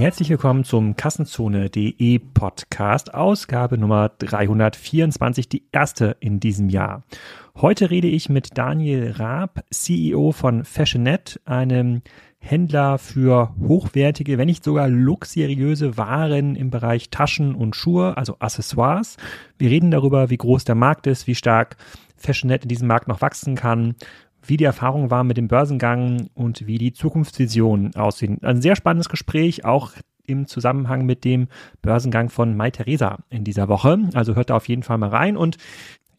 Herzlich willkommen zum Kassenzone.de Podcast, Ausgabe Nummer 324, die erste in diesem Jahr. Heute rede ich mit Daniel Raab, CEO von Fashionet, einem Händler für hochwertige, wenn nicht sogar luxuriöse Waren im Bereich Taschen und Schuhe, also Accessoires. Wir reden darüber, wie groß der Markt ist, wie stark Fashionet in diesem Markt noch wachsen kann, wie die Erfahrung war mit dem Börsengang und wie die Zukunftsvisionen aussehen. Ein sehr spannendes Gespräch, auch im Zusammenhang mit dem Börsengang von Mai Theresa in dieser Woche. Also hört da auf jeden Fall mal rein und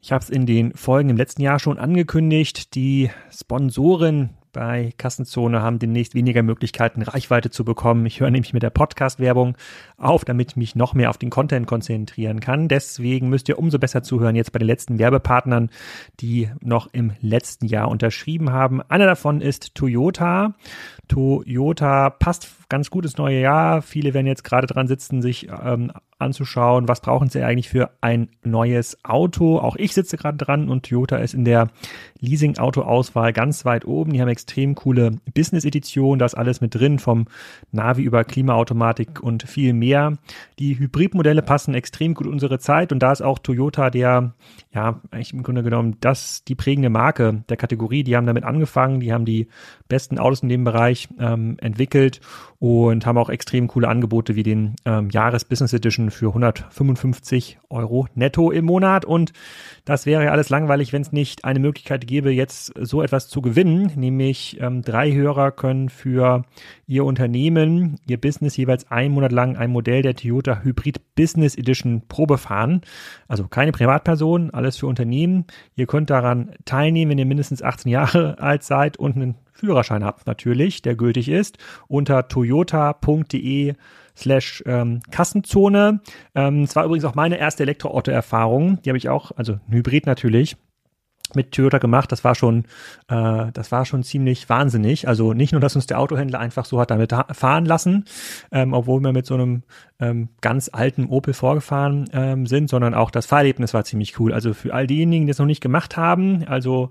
ich habe es in den Folgen im letzten Jahr schon angekündigt. Die Sponsoren bei Kassenzone haben demnächst weniger Möglichkeiten, Reichweite zu bekommen. Ich höre nämlich mit der Podcast-Werbung auf, damit ich mich noch mehr auf den Content konzentrieren kann. Deswegen müsst ihr umso besser zuhören jetzt bei den letzten Werbepartnern, die noch im letzten Jahr unterschrieben haben. Einer davon ist Toyota. Toyota passt ganz gut neue Jahr. Viele werden jetzt gerade dran sitzen, sich ähm, anzuschauen, was brauchen sie eigentlich für ein neues Auto. Auch ich sitze gerade dran und Toyota ist in der Leasing-Auto-Auswahl ganz weit oben. Die haben extrem coole Business-Edition, da ist alles mit drin, vom Navi über Klimaautomatik und viel mehr. Die Hybridmodelle passen extrem gut in unsere Zeit und da ist auch Toyota der, ja, eigentlich im Grunde genommen das, die prägende Marke der Kategorie. Die haben damit angefangen, die haben die besten Autos in dem Bereich ähm, entwickelt und haben auch extrem coole Angebote wie den ähm, Jahres-Business Edition für 155 Euro netto im Monat. Und das wäre ja alles langweilig, wenn es nicht eine Möglichkeit gäbe, jetzt so etwas zu gewinnen. Nämlich ähm, drei Hörer können für ihr Unternehmen, ihr Business jeweils einen Monat lang ein Modell der Toyota Hybrid Business Edition Probe fahren. Also keine Privatperson, alles für Unternehmen. Ihr könnt daran teilnehmen, wenn ihr mindestens 18 Jahre alt seid und einen Führerschein habt natürlich, der gültig ist, unter toyota.de slash ähm, Kassenzone. Ähm, es war übrigens auch meine erste Elektroauto-Erfahrung. Die habe ich auch, also Hybrid natürlich, mit Toyota gemacht. Das war schon, äh, das war schon ziemlich wahnsinnig. Also nicht nur, dass uns der Autohändler einfach so hat damit fahren lassen, ähm, obwohl wir mit so einem ähm, ganz alten Opel vorgefahren ähm, sind, sondern auch das Fahrerlebnis war ziemlich cool. Also für all diejenigen, die es noch nicht gemacht haben, also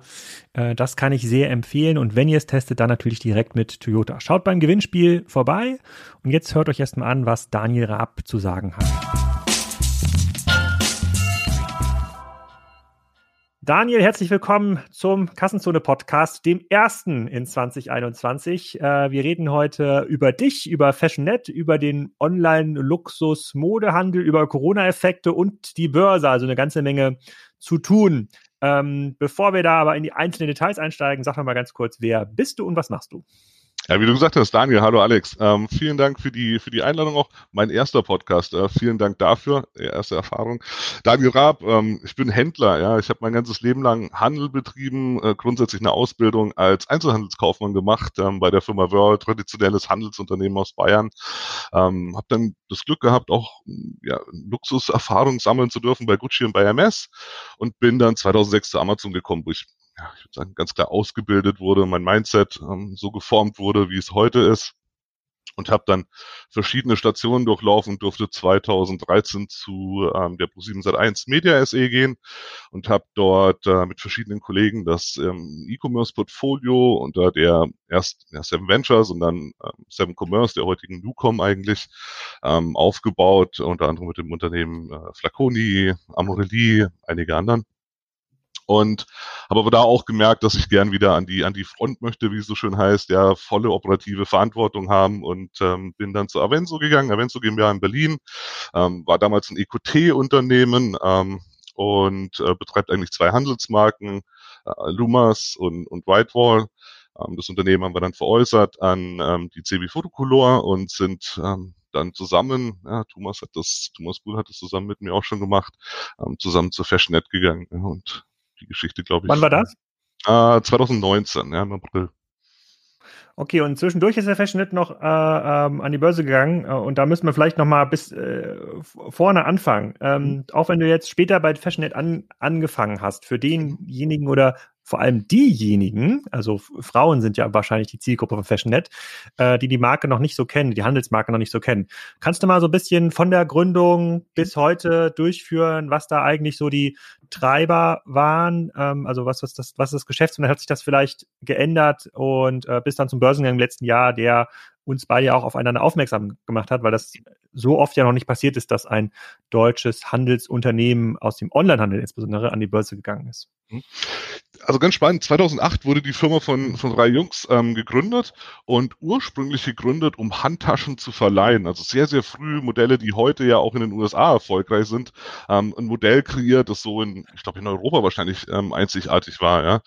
äh, das kann ich sehr empfehlen. Und wenn ihr es testet, dann natürlich direkt mit Toyota. Schaut beim Gewinnspiel vorbei. Und jetzt hört euch erstmal an, was Daniel Raab zu sagen hat. Daniel, herzlich willkommen zum Kassenzone-Podcast, dem ersten in 2021. Äh, wir reden heute über dich, über FashionNet, über den Online-Luxus-Modehandel, über Corona-Effekte und die Börse, also eine ganze Menge zu tun. Ähm, bevor wir da aber in die einzelnen Details einsteigen, sag mal ganz kurz, wer bist du und was machst du? Ja, wie du gesagt hast, Daniel, hallo Alex. Ähm, vielen Dank für die, für die Einladung auch. Mein erster Podcast, äh, vielen Dank dafür, erste Erfahrung. Daniel Raab, ähm, ich bin Händler, ja, ich habe mein ganzes Leben lang Handel betrieben, äh, grundsätzlich eine Ausbildung als Einzelhandelskaufmann gemacht ähm, bei der Firma World, traditionelles Handelsunternehmen aus Bayern. Ähm, habe dann das Glück gehabt, auch ja, Luxuserfahrung sammeln zu dürfen bei Gucci und bei MS und bin dann 2006 zu Amazon gekommen, wo ich ja, ich würde sagen, ganz klar ausgebildet wurde, mein Mindset ähm, so geformt wurde, wie es heute ist. Und habe dann verschiedene Stationen durchlaufen, durfte 2013 zu ähm, der Pro7 Sat1 Media SE gehen und habe dort äh, mit verschiedenen Kollegen das ähm, E-Commerce-Portfolio unter der erst ja, Seven Ventures und dann ähm, Seven Commerce, der heutigen Nucom eigentlich, ähm, aufgebaut, unter anderem mit dem Unternehmen äh, Flaconi, Amorelie, einige anderen und habe aber da auch gemerkt, dass ich gern wieder an die an die Front möchte, wie es so schön heißt, ja volle operative Verantwortung haben und ähm, bin dann zu Avenso gegangen, Avenso GmbH in Berlin, ähm, war damals ein EQT-Unternehmen ähm, und äh, betreibt eigentlich zwei Handelsmarken, äh, Lumas und, und Whitewall. Ähm, das Unternehmen haben wir dann veräußert an ähm, die CB Photocolor und sind ähm, dann zusammen, ja, Thomas hat das, Thomas Bull hat das zusammen mit mir auch schon gemacht, ähm, zusammen zur Fashionet gegangen und die Geschichte, glaube ich. Wann war das? Äh, 2019, ja, im April. Okay, und zwischendurch ist der Fashionnet noch äh, ähm, an die Börse gegangen äh, und da müssen wir vielleicht noch mal bis äh, vorne anfangen. Ähm, mhm. Auch wenn du jetzt später bei Fashionnet an, angefangen hast, für denjenigen oder vor allem diejenigen, also Frauen sind ja wahrscheinlich die Zielgruppe von FashionNet, äh, die die Marke noch nicht so kennen, die Handelsmarke noch nicht so kennen. Kannst du mal so ein bisschen von der Gründung bis heute durchführen, was da eigentlich so die Treiber waren? Ähm, also was, was, das, was das Geschäftsmodell hat sich das vielleicht geändert und äh, bis dann zum Börsengang im letzten Jahr, der uns beide auch aufeinander aufmerksam gemacht hat, weil das so oft ja noch nicht passiert ist, dass ein deutsches Handelsunternehmen aus dem Onlinehandel insbesondere an die Börse gegangen ist. Mhm also ganz spannend, 2008 wurde die Firma von, von drei Jungs ähm, gegründet und ursprünglich gegründet, um Handtaschen zu verleihen. Also sehr, sehr früh Modelle, die heute ja auch in den USA erfolgreich sind. Ähm, ein Modell kreiert, das so in, ich glaube in Europa wahrscheinlich ähm, einzigartig war. Ja.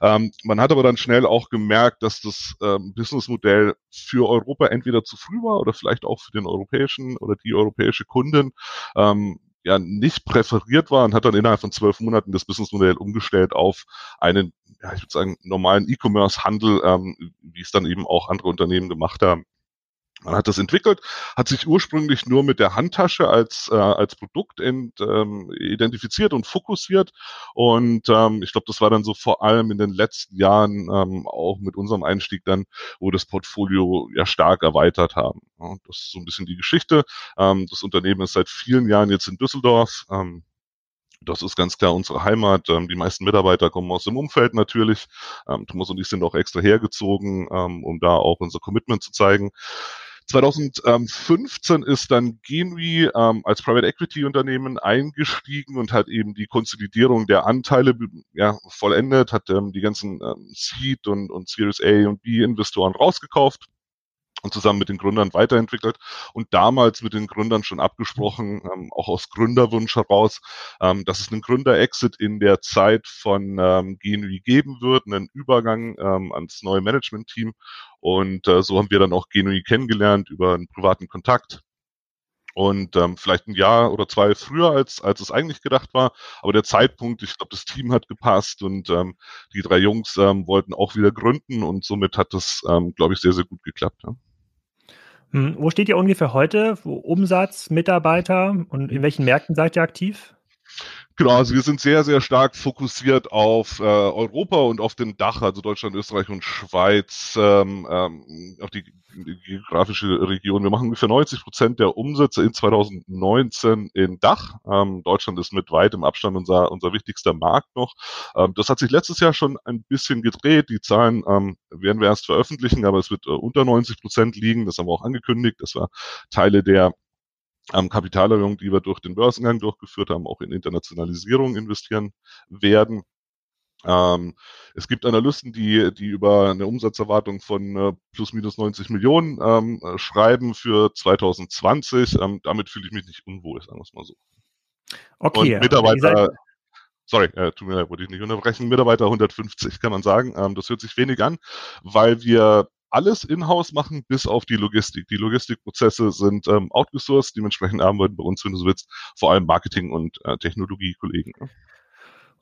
Ähm, man hat aber dann schnell auch gemerkt, dass das ähm, Businessmodell für Europa entweder zu früh war oder vielleicht auch für den europäischen oder die europäische Kundin ähm, ja nicht präferiert war und hat dann innerhalb von zwölf Monaten das Businessmodell umgestellt auf einen, ja, ich würde sagen, normalen E-Commerce-Handel, ähm, wie es dann eben auch andere Unternehmen gemacht haben. Man hat das entwickelt, hat sich ursprünglich nur mit der Handtasche als, äh, als Produkt ent, ähm, identifiziert und fokussiert. Und ähm, ich glaube, das war dann so vor allem in den letzten Jahren ähm, auch mit unserem Einstieg dann, wo das Portfolio ja stark erweitert haben. Ja, das ist so ein bisschen die Geschichte. Ähm, das Unternehmen ist seit vielen Jahren jetzt in Düsseldorf. Ähm, das ist ganz klar unsere Heimat. Ähm, die meisten Mitarbeiter kommen aus dem Umfeld natürlich. Ähm, Thomas und ich sind auch extra hergezogen, ähm, um da auch unser Commitment zu zeigen. 2015 ist dann Genui ähm, als Private Equity Unternehmen eingestiegen und hat eben die Konsolidierung der Anteile ja, vollendet, hat ähm, die ganzen ähm, Seed und, und Series A und B Investoren rausgekauft und zusammen mit den Gründern weiterentwickelt und damals mit den Gründern schon abgesprochen, ähm, auch aus Gründerwunsch heraus, ähm, dass es einen Gründer-Exit in der Zeit von ähm, Genui geben wird, einen Übergang ähm, ans neue Management-Team. Und äh, so haben wir dann auch Genui kennengelernt über einen privaten Kontakt. Und ähm, vielleicht ein Jahr oder zwei früher, als, als es eigentlich gedacht war. Aber der Zeitpunkt, ich glaube, das Team hat gepasst und ähm, die drei Jungs ähm, wollten auch wieder gründen und somit hat das, ähm, glaube ich, sehr, sehr gut geklappt. Ja. Hm, wo steht ihr ungefähr heute? Umsatz, Mitarbeiter und in welchen Märkten seid ihr aktiv? Genau, also wir sind sehr, sehr stark fokussiert auf äh, Europa und auf den Dach, also Deutschland, Österreich und Schweiz, ähm, ähm, auf die, geografische Region. Wir machen ungefähr 90 Prozent der Umsätze in 2019 in Dach. Ähm, Deutschland ist mit weitem Abstand unser, unser wichtigster Markt noch. Ähm, das hat sich letztes Jahr schon ein bisschen gedreht. Die Zahlen ähm, werden wir erst veröffentlichen, aber es wird äh, unter 90 Prozent liegen. Das haben wir auch angekündigt. Das war Teile der ähm, Kapitalerhöhung, die wir durch den Börsengang durchgeführt haben, auch in Internationalisierung investieren werden. Ähm, es gibt Analysten, die, die über eine Umsatzerwartung von äh, plus minus 90 Millionen ähm, äh, schreiben für 2020. Ähm, damit fühle ich mich nicht unwohl, sagen wir es mal so. Okay. Und Mitarbeiter, sorry, äh, tut mir leid, wollte ich nicht unterbrechen, Mitarbeiter 150 kann man sagen. Ähm, das hört sich wenig an, weil wir alles in-house machen, bis auf die Logistik. Die Logistikprozesse sind ähm, outgesourced, dementsprechend arbeiten bei uns, wenn du so willst, vor allem Marketing- und äh, Technologiekollegen. Ne?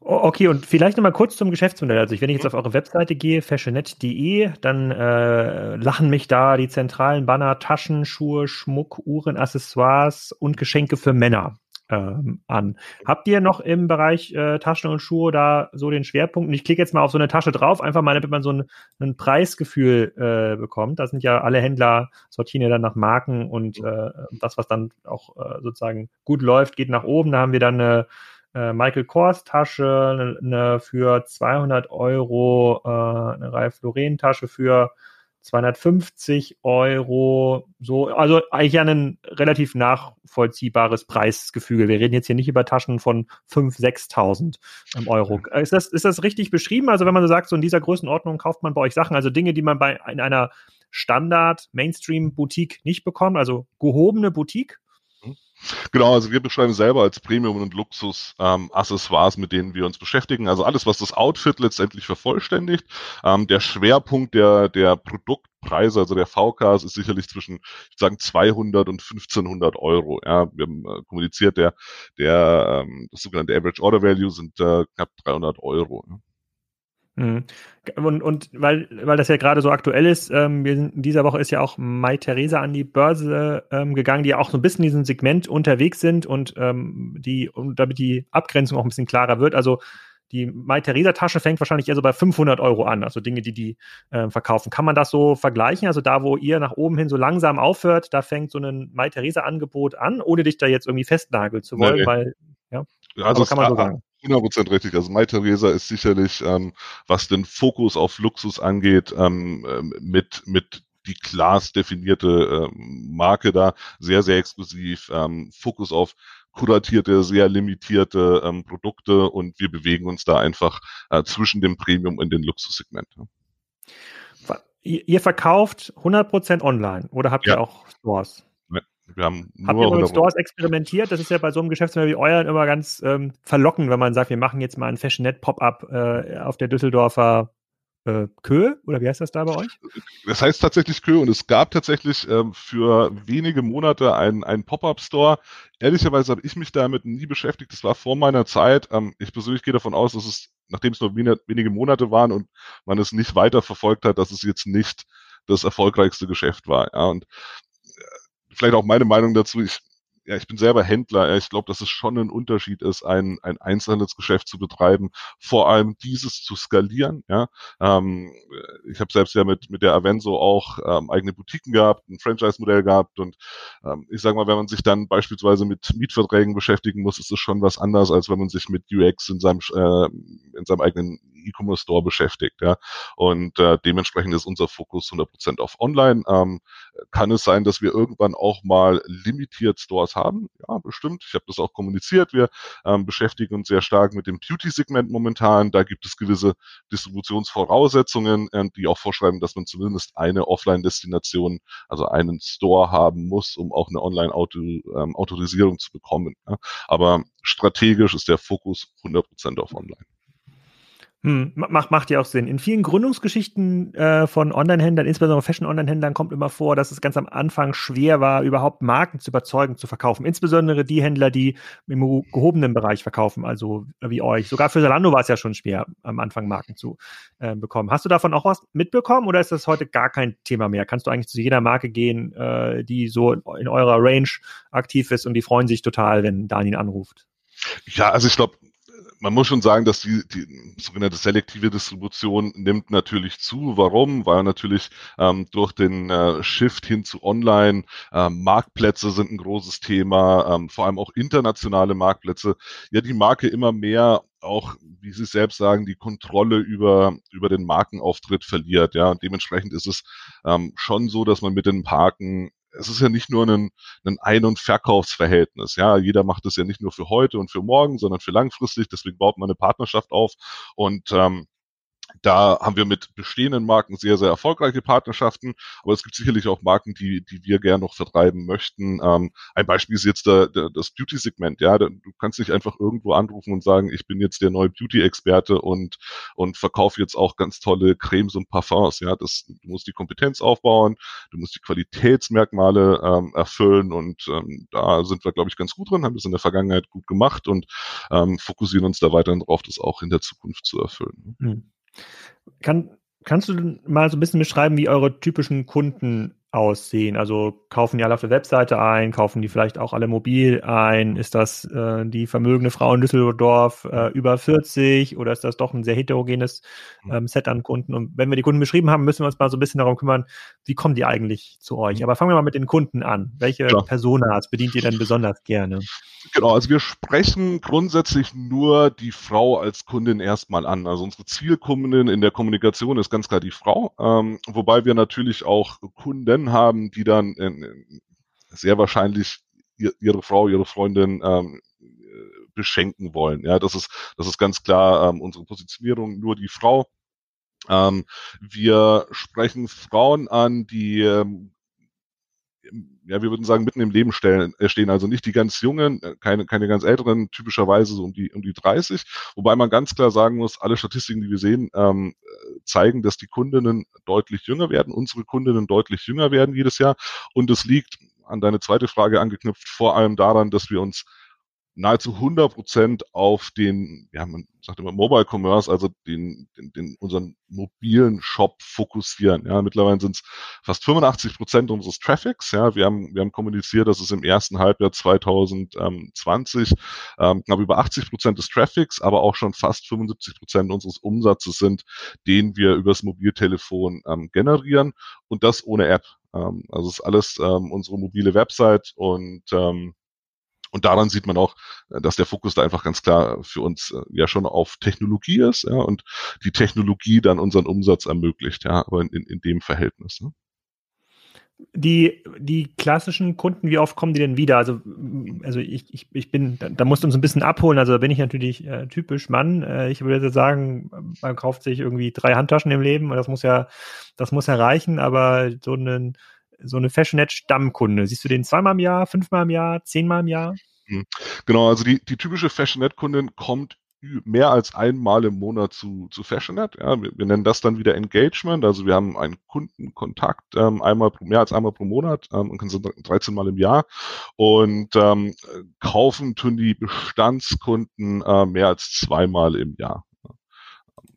Okay, und vielleicht nochmal kurz zum Geschäftsmodell. Also, wenn ich jetzt mhm. auf eure Webseite gehe, fashionet.de, dann äh, lachen mich da die zentralen Banner Taschen, Schuhe, Schmuck, Uhren, Accessoires und Geschenke für Männer ähm, an. Habt ihr noch im Bereich äh, Taschen und Schuhe da so den Schwerpunkt? Und ich klicke jetzt mal auf so eine Tasche drauf, einfach mal, damit man so ein, ein Preisgefühl äh, bekommt. Da sind ja alle Händler sortieren ja dann nach Marken und äh, das, was dann auch äh, sozusagen gut läuft, geht nach oben. Da haben wir dann eine äh, Michael Kors Tasche, eine, eine für 200 Euro, äh, eine Ralph Lauren Tasche für 250 Euro, so, also eigentlich ja ein relativ nachvollziehbares Preisgefüge. Wir reden jetzt hier nicht über Taschen von 5.000, 6.000 Euro. Ist das, ist das richtig beschrieben? Also wenn man so sagt, so in dieser Größenordnung kauft man bei euch Sachen, also Dinge, die man bei in einer Standard-Mainstream-Boutique nicht bekommt, also gehobene Boutique? Genau, also wir beschreiben selber als Premium- und Luxus-Accessoires, ähm, mit denen wir uns beschäftigen. Also alles, was das Outfit letztendlich vervollständigt. Ähm, der Schwerpunkt der, der Produktpreise, also der VKs, ist sicherlich zwischen, ich würde sagen, 200 und 1500 Euro. Ja, wir haben äh, kommuniziert, der, der ähm, das sogenannte Average Order Value sind äh, knapp 300 Euro. Ja. Mhm. Und, und weil, weil das ja gerade so aktuell ist, ähm, wir sind, in dieser Woche ist ja auch Mai Theresa an die Börse ähm, gegangen, die ja auch so ein bisschen in diesem Segment unterwegs sind und ähm, die, und damit die Abgrenzung auch ein bisschen klarer wird. Also die Mai Theresa Tasche fängt wahrscheinlich eher so bei 500 Euro an, also Dinge, die die äh, verkaufen. Kann man das so vergleichen? Also da, wo ihr nach oben hin so langsam aufhört, da fängt so ein Mai Theresa Angebot an, ohne dich da jetzt irgendwie festnageln zu wollen, nee. weil ja, also kann man so sagen. 100% richtig. Also Mai Theresa ist sicherlich, ähm, was den Fokus auf Luxus angeht, ähm, ähm, mit, mit die Class definierte ähm, Marke da, sehr, sehr exklusiv, ähm, Fokus auf kuratierte, sehr limitierte ähm, Produkte und wir bewegen uns da einfach äh, zwischen dem Premium und dem Luxussegment. Ihr verkauft 100% online oder habt ja. ihr auch Stores? Wir haben nur Habt ihr mit Stores experimentiert? Das ist ja bei so einem Geschäftsmodell wie euren immer ganz ähm, verlockend, wenn man sagt, wir machen jetzt mal ein Fashionet Pop-up äh, auf der Düsseldorfer äh, Köhe oder wie heißt das da bei euch? Das heißt tatsächlich Köhe und es gab tatsächlich ähm, für wenige Monate einen, einen Pop-up-Store. Ehrlicherweise habe ich mich damit nie beschäftigt. Das war vor meiner Zeit. Ähm, ich persönlich gehe davon aus, dass es, nachdem es nur wenige Monate waren und man es nicht weiter verfolgt hat, dass es jetzt nicht das erfolgreichste Geschäft war. Ja, und vielleicht auch meine Meinung dazu. Ich, ja, ich bin selber Händler. Ich glaube, dass es schon ein Unterschied ist, ein, ein Einzelhandelsgeschäft zu betreiben, vor allem dieses zu skalieren. Ja, ähm, ich habe selbst ja mit mit der Avenso auch ähm, eigene Boutiquen gehabt, ein Franchise-Modell gehabt und ähm, ich sage mal, wenn man sich dann beispielsweise mit Mietverträgen beschäftigen muss, ist es schon was anderes, als wenn man sich mit UX in seinem äh, in seinem eigenen E-Commerce Store beschäftigt. Ja, und äh, dementsprechend ist unser Fokus 100% auf Online. Ähm, kann es sein, dass wir irgendwann auch mal limitiert Stores haben? Ja, bestimmt. Ich habe das auch kommuniziert. Wir ähm, beschäftigen uns sehr stark mit dem Beauty-Segment momentan. Da gibt es gewisse Distributionsvoraussetzungen, äh, die auch vorschreiben, dass man zumindest eine Offline-Destination, also einen Store haben muss, um auch eine Online-Autorisierung ähm, zu bekommen. Ja. Aber strategisch ist der Fokus 100% auf Online. Hm, macht, macht ja auch Sinn. In vielen Gründungsgeschichten äh, von Online-Händlern, insbesondere Fashion-Online-Händlern, kommt immer vor, dass es ganz am Anfang schwer war, überhaupt Marken zu überzeugen, zu verkaufen. Insbesondere die Händler, die im gehobenen Bereich verkaufen, also wie euch. Sogar für Zalando war es ja schon schwer, am Anfang Marken zu äh, bekommen. Hast du davon auch was mitbekommen oder ist das heute gar kein Thema mehr? Kannst du eigentlich zu jeder Marke gehen, äh, die so in eurer Range aktiv ist und die freuen sich total, wenn Daniel anruft? Ja, also ich glaube, man muss schon sagen, dass die, die sogenannte selektive Distribution nimmt natürlich zu. Warum? Weil natürlich ähm, durch den äh, Shift hin zu Online ähm, Marktplätze sind ein großes Thema, ähm, vor allem auch internationale Marktplätze. Ja, die Marke immer mehr auch, wie Sie selbst sagen, die Kontrolle über, über den Markenauftritt verliert. Ja, und dementsprechend ist es ähm, schon so, dass man mit den Marken es ist ja nicht nur ein, ein Ein- und Verkaufsverhältnis. Ja, jeder macht es ja nicht nur für heute und für morgen, sondern für langfristig. Deswegen baut man eine Partnerschaft auf. Und ähm, da haben wir mit bestehenden Marken sehr, sehr erfolgreiche Partnerschaften, aber es gibt sicherlich auch Marken, die, die wir gerne noch vertreiben möchten. Ähm, ein Beispiel ist jetzt der, der, das Beauty-Segment. Ja, du kannst nicht einfach irgendwo anrufen und sagen, ich bin jetzt der neue Beauty-Experte und, und verkaufe jetzt auch ganz tolle Cremes und Parfums. Ja, das, du musst die Kompetenz aufbauen, du musst die Qualitätsmerkmale ähm, erfüllen und ähm, da sind wir, glaube ich, ganz gut drin, haben das in der Vergangenheit gut gemacht und ähm, fokussieren uns da weiterhin drauf, das auch in der Zukunft zu erfüllen. Mhm. Kann, kannst du mal so ein bisschen beschreiben, wie eure typischen Kunden aussehen? Also kaufen die alle auf der Webseite ein, kaufen die vielleicht auch alle mobil ein? Ist das äh, die vermögende Frau in Düsseldorf äh, über 40 oder ist das doch ein sehr heterogenes mhm. ähm, Set an Kunden? Und wenn wir die Kunden beschrieben haben, müssen wir uns mal so ein bisschen darum kümmern, wie kommen die eigentlich zu euch? Mhm. Aber fangen wir mal mit den Kunden an. Welche ja. Personas bedient ihr denn besonders gerne? Genau, also wir sprechen grundsätzlich nur die Frau als Kundin erstmal an. Also unsere Zielkundin in der Kommunikation ist ganz klar die Frau, ähm, wobei wir natürlich auch Kunden Freundinnen haben, die dann in, sehr wahrscheinlich ihre Frau, ihre Freundin ähm, beschenken wollen. Ja, das ist, das ist ganz klar ähm, unsere Positionierung, nur die Frau. Ähm, wir sprechen Frauen an, die ähm, ja, wir würden sagen, mitten im Leben stellen, äh, stehen. Also nicht die ganz Jungen, äh, keine, keine ganz Älteren, typischerweise so um die, um die 30. Wobei man ganz klar sagen muss, alle Statistiken, die wir sehen, ähm, zeigen, dass die Kundinnen deutlich jünger werden, unsere Kundinnen deutlich jünger werden jedes Jahr. Und es liegt an deine zweite Frage angeknüpft, vor allem daran, dass wir uns nahezu 100 Prozent auf den, ja, man sagt immer Mobile Commerce, also den, den, den unseren mobilen Shop fokussieren. Ja, mittlerweile sind es fast 85 Prozent unseres Traffics. Ja, wir haben, wir haben kommuniziert, dass es im ersten Halbjahr 2020 ähm, knapp über 80 Prozent des Traffics, aber auch schon fast 75 Prozent unseres Umsatzes sind, den wir übers Mobiltelefon ähm, generieren und das ohne App. Ähm, also es ist alles ähm, unsere mobile Website und ähm, und daran sieht man auch, äh, dass der Fokus da einfach ganz klar für uns äh, ja schon auf Technologie ist ja, und die Technologie dann unseren Umsatz ermöglicht, ja, aber in, in, dem Verhältnis. Ne? die, die klassischen Kunden, wie oft kommen die denn wieder? Also, also ich, ich, ich bin, da, da musst du uns ein bisschen abholen. Also da bin ich natürlich äh, typisch Mann. Äh, ich würde sagen, man kauft sich irgendwie drei Handtaschen im Leben und das muss ja, das muss ja reichen, aber so einen, so eine Fashionet-Stammkunde, siehst du den zweimal im Jahr, fünfmal im Jahr, zehnmal im Jahr? Hm. Genau, also die, die typische Fashionet-Kundin kommt mehr als einmal im Monat zu, zu Fashionet. Ja, wir, wir, nennen das dann wieder Engagement. Also wir haben einen Kundenkontakt ähm, einmal mehr als einmal pro Monat ähm, und sind 13 Mal im Jahr und ähm, kaufen tun die Bestandskunden äh, mehr als zweimal im Jahr.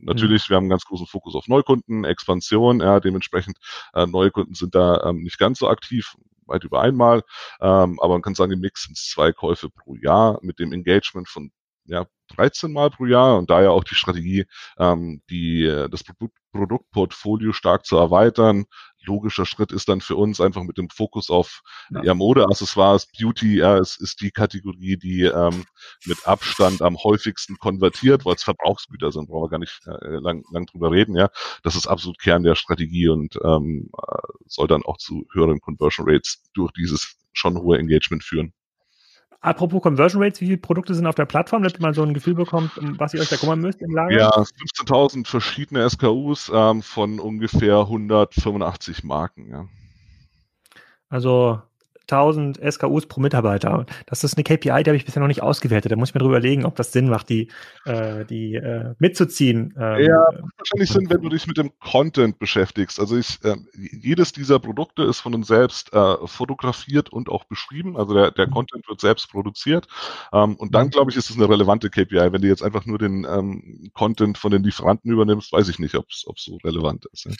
Natürlich, wir haben einen ganz großen Fokus auf Neukunden, Expansion, ja, dementsprechend äh, neue Kunden sind da ähm, nicht ganz so aktiv, weit über einmal, ähm, aber man kann sagen, im Mix sind es zwei Käufe pro Jahr mit dem Engagement von ja, 13 Mal pro Jahr und daher auch die Strategie, ähm, die, äh, das Produkt, Produktportfolio stark zu erweitern. Logischer Schritt ist dann für uns einfach mit dem Fokus auf ja. ja Modeaccessoires, Beauty, ja, es ist die Kategorie, die ähm, mit Abstand am häufigsten konvertiert, weil es Verbrauchsgüter sind, brauchen wir gar nicht äh, lang, lang drüber reden, ja. Das ist absolut Kern der Strategie und ähm, äh, soll dann auch zu höheren Conversion Rates durch dieses schon hohe Engagement führen. Apropos Conversion Rates, wie viele Produkte sind auf der Plattform, damit man so ein Gefühl bekommt, um was ihr euch da kümmern müsst im Lager? Ja, 15.000 verschiedene SKUs ähm, von ungefähr 185 Marken. Ja. Also 1000 SKUs pro Mitarbeiter. Das ist eine KPI, die habe ich bisher noch nicht ausgewertet. Da muss ich mir drüber überlegen, ob das Sinn macht, die, äh, die äh, mitzuziehen. Ähm, ja, wahrscheinlich Sinn, wenn du dich mit dem Content beschäftigst. Also ich, äh, jedes dieser Produkte ist von uns selbst äh, fotografiert und auch beschrieben. Also der, der mhm. Content wird selbst produziert. Ähm, und dann, mhm. glaube ich, ist es eine relevante KPI. Wenn du jetzt einfach nur den ähm, Content von den Lieferanten übernimmst, weiß ich nicht, ob es so relevant ist. Ja.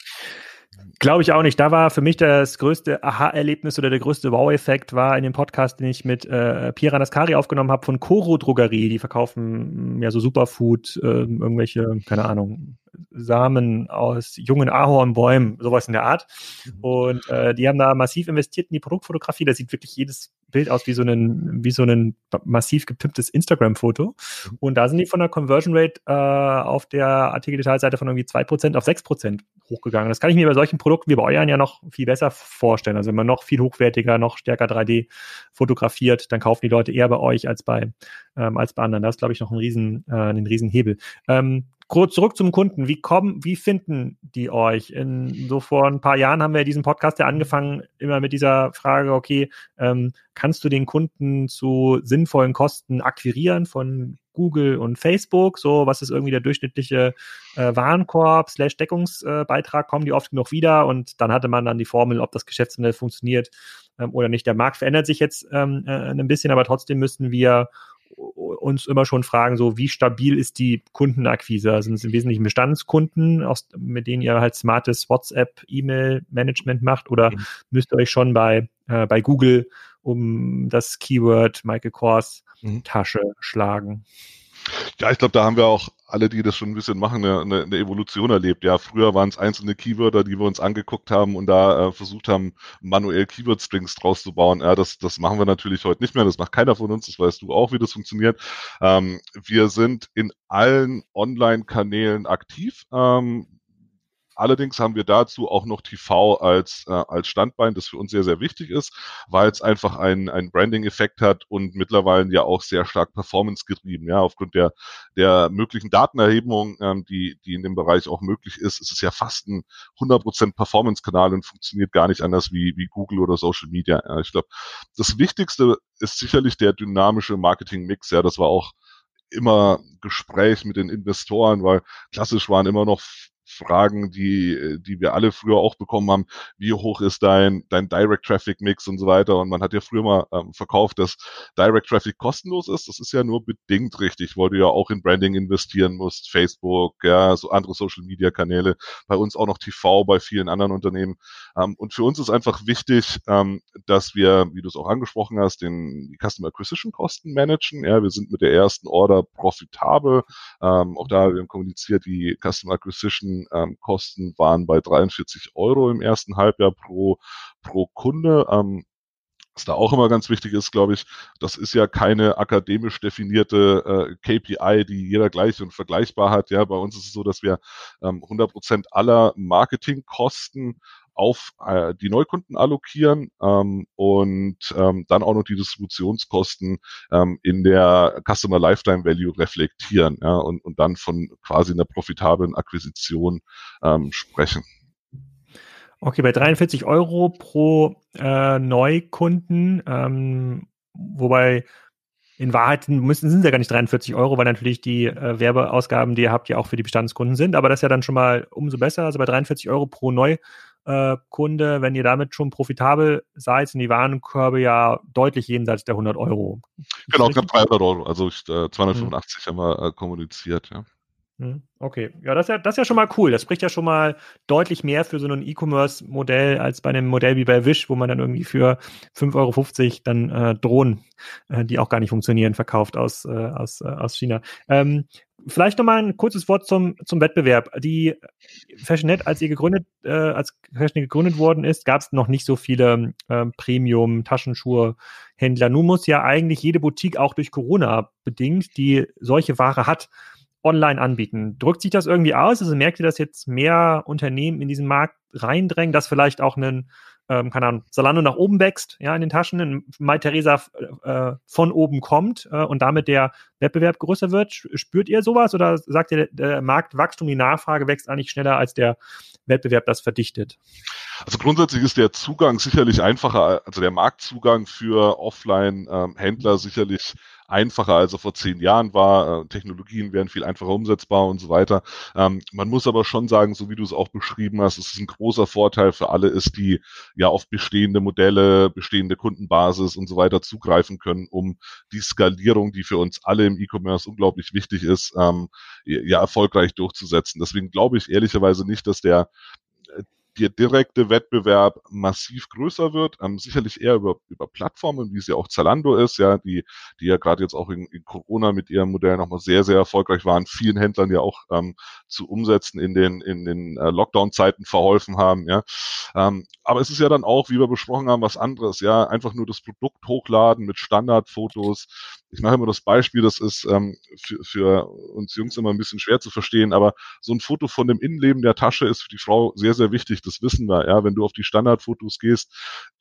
Glaube ich auch nicht. Da war für mich das größte Aha-Erlebnis oder der größte Wow-Effekt war in dem Podcast, den ich mit äh, Pierre Naskari aufgenommen habe von Coro Drogerie. Die verkaufen ja so Superfood, äh, irgendwelche, keine Ahnung, Samen aus jungen Ahornbäumen, sowas in der Art. Mhm. Und äh, die haben da massiv investiert in die Produktfotografie. Da sieht wirklich jedes Bild aus wie so ein, wie so ein massiv gepimptes Instagram-Foto. Mhm. Und da sind die von der Conversion Rate äh, auf der Artikeldetailseite von irgendwie 2% auf 6% hochgegangen. Das kann ich mir bei solchen Produkten wie bei euren ja noch viel besser vorstellen. Also wenn man noch viel hochwertiger, noch stärker 3D fotografiert, dann kaufen die Leute eher bei euch als bei, ähm, als bei anderen. Das ist, glaube ich, noch ein riesen, äh, ein riesen Hebel. Ähm, kurz zurück zum Kunden. Wie kommen, wie finden die euch? In, so vor ein paar Jahren haben wir diesen Podcast ja angefangen, immer mit dieser Frage, okay, ähm, kannst du den Kunden zu sinnvollen Kosten akquirieren von Google und Facebook? So, was ist irgendwie der durchschnittliche äh, Warenkorb slash Deckungsbeitrag? Kommen die oft genug wieder? Und dann hatte man dann die Formel, ob das Geschäftsmodell funktioniert ähm, oder nicht. Der Markt verändert sich jetzt ähm, äh, ein bisschen, aber trotzdem müssen wir uns immer schon fragen, so wie stabil ist die Kundenakquise? Also sind es im Wesentlichen Bestandskunden, aus, mit denen ihr halt smartes WhatsApp, E-Mail-Management macht oder mhm. müsst ihr euch schon bei, äh, bei Google um das Keyword Michael Kors mhm. Tasche schlagen? Ja, ich glaube, da haben wir auch alle, die das schon ein bisschen machen, eine, eine Evolution erlebt. Ja, früher waren es einzelne Keywörter, die wir uns angeguckt haben und da äh, versucht haben, manuell Keyword-Strings draus zu bauen. Ja, das, das machen wir natürlich heute nicht mehr. Das macht keiner von uns. Das weißt du auch, wie das funktioniert. Ähm, wir sind in allen Online-Kanälen aktiv. Ähm, Allerdings haben wir dazu auch noch TV als, äh, als Standbein, das für uns sehr, sehr wichtig ist, weil es einfach einen, einen Branding-Effekt hat und mittlerweile ja auch sehr stark Performance getrieben. Ja, aufgrund der, der möglichen Datenerhebung, ähm, die, die in dem Bereich auch möglich ist, ist es ja fast ein 100% Performance-Kanal und funktioniert gar nicht anders wie, wie Google oder Social Media. Ja, ich glaube, das Wichtigste ist sicherlich der dynamische Marketing-Mix. Ja, das war auch immer Gespräch mit den Investoren, weil klassisch waren immer noch Fragen, die, die wir alle früher auch bekommen haben. Wie hoch ist dein, dein Direct Traffic Mix und so weiter? Und man hat ja früher mal ähm, verkauft, dass Direct Traffic kostenlos ist. Das ist ja nur bedingt richtig, weil du ja auch in Branding investieren musst. Facebook, ja, so andere Social Media Kanäle. Bei uns auch noch TV, bei vielen anderen Unternehmen. Ähm, und für uns ist einfach wichtig, ähm, dass wir, wie du es auch angesprochen hast, den, die Customer Acquisition Kosten managen. Ja, wir sind mit der ersten Order profitabel. Ähm, auch da, wir haben kommuniziert, die Customer Acquisition ähm, Kosten waren bei 43 Euro im ersten Halbjahr pro, pro Kunde. Ähm, was da auch immer ganz wichtig ist, glaube ich, das ist ja keine akademisch definierte äh, KPI, die jeder gleich und vergleichbar hat. Ja, bei uns ist es so, dass wir ähm, 100 Prozent aller Marketingkosten auf äh, die Neukunden allokieren ähm, und ähm, dann auch noch die Distributionskosten ähm, in der Customer Lifetime Value reflektieren ja, und, und dann von quasi einer profitablen Akquisition ähm, sprechen. Okay, bei 43 Euro pro äh, Neukunden, ähm, wobei in Wahrheit müssen, sind es ja gar nicht 43 Euro, weil natürlich die äh, Werbeausgaben, die ihr habt, ja auch für die Bestandskunden sind. Aber das ist ja dann schon mal umso besser. Also bei 43 Euro pro Neukunde, äh, wenn ihr damit schon profitabel seid, sind die Warenkörbe ja deutlich jenseits der 100 Euro. Genau, knapp 300 Euro. Also ich, äh, 285 hm. haben wir äh, kommuniziert, ja. Hm, okay, ja das, ist ja, das ist ja schon mal cool. Das spricht ja schon mal deutlich mehr für so ein E-Commerce-Modell als bei einem Modell wie bei Wish, wo man dann irgendwie für 5,50 Euro dann äh, Drohnen, äh, die auch gar nicht funktionieren, verkauft aus, äh, aus, äh, aus China. Ähm, vielleicht noch mal ein kurzes Wort zum, zum Wettbewerb. Die Fashionet, als ihr gegründet, äh, als Fashionet gegründet worden ist, gab es noch nicht so viele äh, Premium-Taschenschuhe-Händler. Nun muss ja eigentlich jede Boutique auch durch Corona bedingt, die solche Ware hat, online anbieten. Drückt sich das irgendwie aus? Also merkt ihr, dass jetzt mehr Unternehmen in diesen Markt reindrängen, dass vielleicht auch ein, ähm, keine Ahnung, Salando nach oben wächst, ja, in den Taschen, ein Mai Theresa äh, von oben kommt äh, und damit der Wettbewerb größer wird? Spürt ihr sowas oder sagt ihr, der Marktwachstum, die Nachfrage wächst eigentlich schneller als der Wettbewerb das verdichtet? Also grundsätzlich ist der Zugang sicherlich einfacher, also der Marktzugang für Offline-Händler ähm, sicherlich einfacher, als er vor zehn Jahren war. Äh, Technologien wären viel einfacher umsetzbar und so weiter. Ähm, man muss aber schon sagen, so wie du es auch beschrieben hast, es ist ein großer Vorteil für alle ist, die ja auf bestehende Modelle, bestehende Kundenbasis und so weiter zugreifen können, um die Skalierung, die für uns alle im E-Commerce unglaublich wichtig ist, ähm, ja erfolgreich durchzusetzen. Deswegen glaube ich ehrlicherweise nicht, dass der der direkte Wettbewerb massiv größer wird, ähm, sicherlich eher über, über Plattformen, wie es ja auch Zalando ist, ja, die, die ja gerade jetzt auch in, in Corona mit ihrem Modell nochmal sehr, sehr erfolgreich waren, vielen Händlern ja auch ähm, zu umsetzen in den, in den äh, Lockdown-Zeiten verholfen haben, ja. Ähm, aber es ist ja dann auch, wie wir besprochen haben, was anderes, ja, einfach nur das Produkt hochladen mit Standardfotos, ich mache immer das Beispiel, das ist ähm, für, für uns Jungs immer ein bisschen schwer zu verstehen, aber so ein Foto von dem Innenleben der Tasche ist für die Frau sehr, sehr wichtig. Das wissen wir. Ja, wenn du auf die Standardfotos gehst,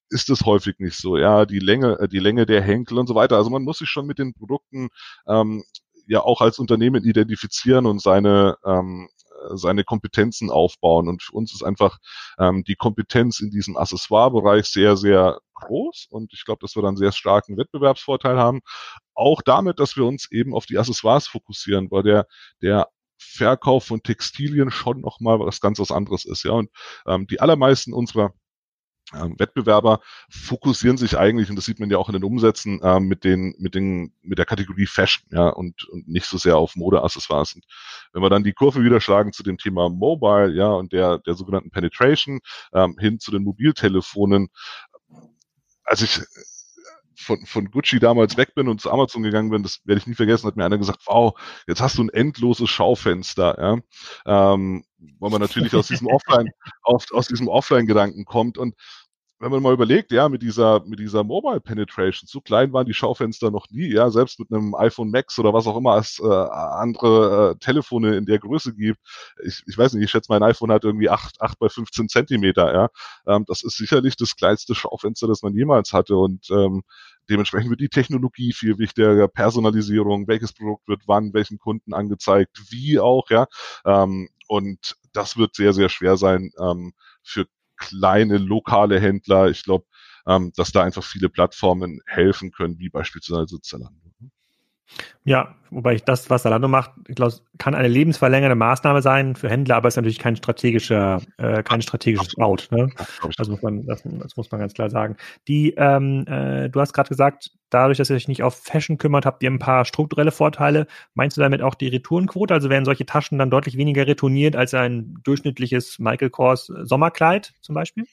ist es häufig nicht so. Ja, die Länge, äh, die Länge der Henkel und so weiter. Also man muss sich schon mit den Produkten ähm, ja auch als Unternehmen identifizieren und seine ähm, seine Kompetenzen aufbauen. Und für uns ist einfach ähm, die Kompetenz in diesem Accessoire-Bereich sehr, sehr groß. Und ich glaube, dass wir dann sehr starken Wettbewerbsvorteil haben. Auch damit, dass wir uns eben auf die Accessoires fokussieren, weil der, der Verkauf von Textilien schon nochmal was ganz was anderes ist. Ja, und ähm, die allermeisten unserer ähm, Wettbewerber fokussieren sich eigentlich, und das sieht man ja auch in den Umsätzen, ähm, mit den, mit den, mit der Kategorie Fashion, ja, und, und nicht so sehr auf Modeaccessoires. Und wenn wir dann die Kurve wieder schlagen zu dem Thema Mobile, ja, und der, der sogenannten Penetration, ähm, hin zu den Mobiltelefonen, als ich von, von Gucci damals weg bin und zu Amazon gegangen bin, das werde ich nie vergessen, hat mir einer gesagt, wow, jetzt hast du ein endloses Schaufenster, ja. Ähm, weil man natürlich aus diesem Offline, aus, aus diesem Offline-Gedanken kommt. Und wenn man mal überlegt, ja, mit dieser, mit dieser Mobile Penetration, so klein waren die Schaufenster noch nie, ja, selbst mit einem iPhone Max oder was auch immer es äh, andere äh, Telefone in der Größe gibt. Ich, ich weiß nicht, ich schätze, mein iPhone hat irgendwie 8, 8 bei 15 Zentimeter, ja. Ähm, das ist sicherlich das kleinste Schaufenster, das man jemals hatte und ähm, dementsprechend wird die Technologie viel wichtiger, Personalisierung, welches Produkt wird wann, welchen Kunden angezeigt, wie auch, ja. Ähm, und das wird sehr, sehr schwer sein, ähm, für kleine lokale Händler. Ich glaube, ähm, dass da einfach viele Plattformen helfen können, wie beispielsweise Zalando. Ja, wobei ich das, was Zalando macht, ich glaube, kann eine lebensverlängernde Maßnahme sein für Händler, aber ist natürlich kein strategischer, äh, kein strategisches Out. Ne? Das muss man, das, das, muss man ganz klar sagen. Die, ähm, äh, du hast gerade gesagt, dadurch, dass ihr euch nicht auf Fashion kümmert, habt ihr ein paar strukturelle Vorteile. Meinst du damit auch die Retourenquote? Also werden solche Taschen dann deutlich weniger retourniert als ein durchschnittliches Michael Kors Sommerkleid zum Beispiel?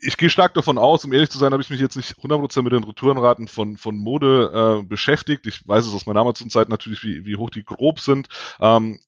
Ich gehe stark davon aus, um ehrlich zu sein, habe ich mich jetzt nicht 100% mit den Retourenraten von, von Mode äh, beschäftigt. Ich weiß es aus meiner Amazon-Zeit natürlich, wie, wie hoch die grob sind. Ähm,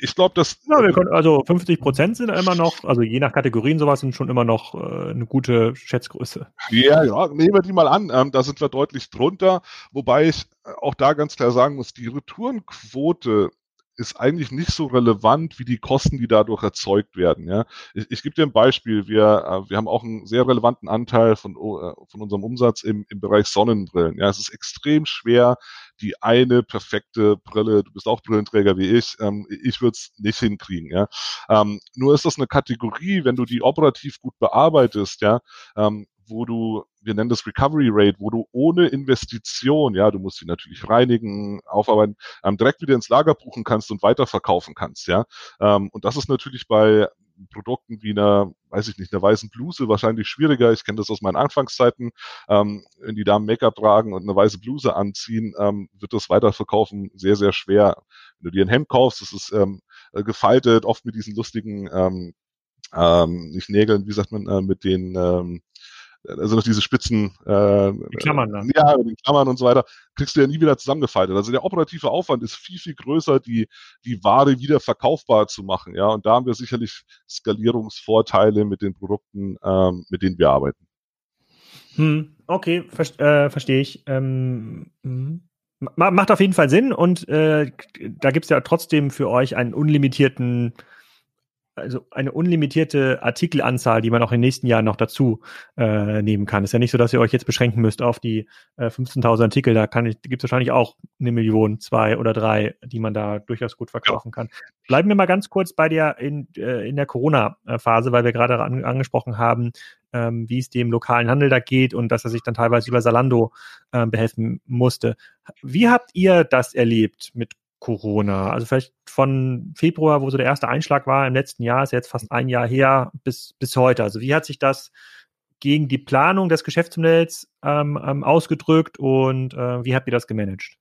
ich glaube, dass. Ja, wir können, also 50 Prozent sind immer noch, also je nach Kategorien sowas sind schon immer noch äh, eine gute Schätzgröße. Ja, ja, nehmen wir die mal an. Ähm, da sind wir deutlich drunter, wobei ich auch da ganz klar sagen muss, die Retourenquote ist eigentlich nicht so relevant wie die Kosten, die dadurch erzeugt werden. Ja. Ich, ich gebe dir ein Beispiel. Wir, äh, wir haben auch einen sehr relevanten Anteil von, äh, von unserem Umsatz im, im Bereich Sonnenbrillen. Ja, es ist extrem schwer, die eine perfekte Brille, du bist auch Brillenträger wie ich, ähm, ich würde es nicht hinkriegen. Ja. Ähm, nur ist das eine Kategorie, wenn du die operativ gut bearbeitest, ja, ähm, wo du, wir nennen das Recovery Rate, wo du ohne Investition, ja, du musst sie natürlich reinigen, aufarbeiten, ähm, direkt wieder ins Lager buchen kannst und weiterverkaufen kannst, ja. Ähm, und das ist natürlich bei Produkten wie einer, weiß ich nicht, einer weißen Bluse wahrscheinlich schwieriger. Ich kenne das aus meinen Anfangszeiten. Ähm, wenn die Damen Make-up tragen und eine weiße Bluse anziehen, ähm, wird das Weiterverkaufen sehr, sehr schwer. Wenn du dir ein Hemd kaufst, das ist ähm, gefaltet, oft mit diesen lustigen, ähm, ähm, nicht Nägeln, wie sagt man, äh, mit den ähm, also noch diese Spitzen, äh, die Klammern dann. Ja, die Klammern und so weiter, kriegst du ja nie wieder zusammengefaltet. Also der operative Aufwand ist viel, viel größer, die, die Ware wieder verkaufbar zu machen. Ja, und da haben wir sicherlich Skalierungsvorteile mit den Produkten, ähm, mit denen wir arbeiten. Hm, okay, ver äh, verstehe ich. Ähm, hm. Macht auf jeden Fall Sinn und äh, da gibt es ja trotzdem für euch einen unlimitierten also eine unlimitierte Artikelanzahl, die man auch in den nächsten Jahren noch dazu äh, nehmen kann. Ist ja nicht so, dass ihr euch jetzt beschränken müsst auf die äh, 15.000 Artikel. Da gibt es wahrscheinlich auch eine Million, zwei oder drei, die man da durchaus gut verkaufen kann. Bleiben wir mal ganz kurz bei dir in, äh, in der Corona-Phase, weil wir gerade an, angesprochen haben, ähm, wie es dem lokalen Handel da geht und dass er sich dann teilweise über Salando äh, behelfen musste. Wie habt ihr das erlebt mit Corona? Also vielleicht von Februar, wo so der erste Einschlag war im letzten Jahr, ist jetzt fast ein Jahr her, bis, bis heute. Also wie hat sich das gegen die Planung des Geschäftsmodells ähm, ähm, ausgedrückt und äh, wie habt ihr das gemanagt?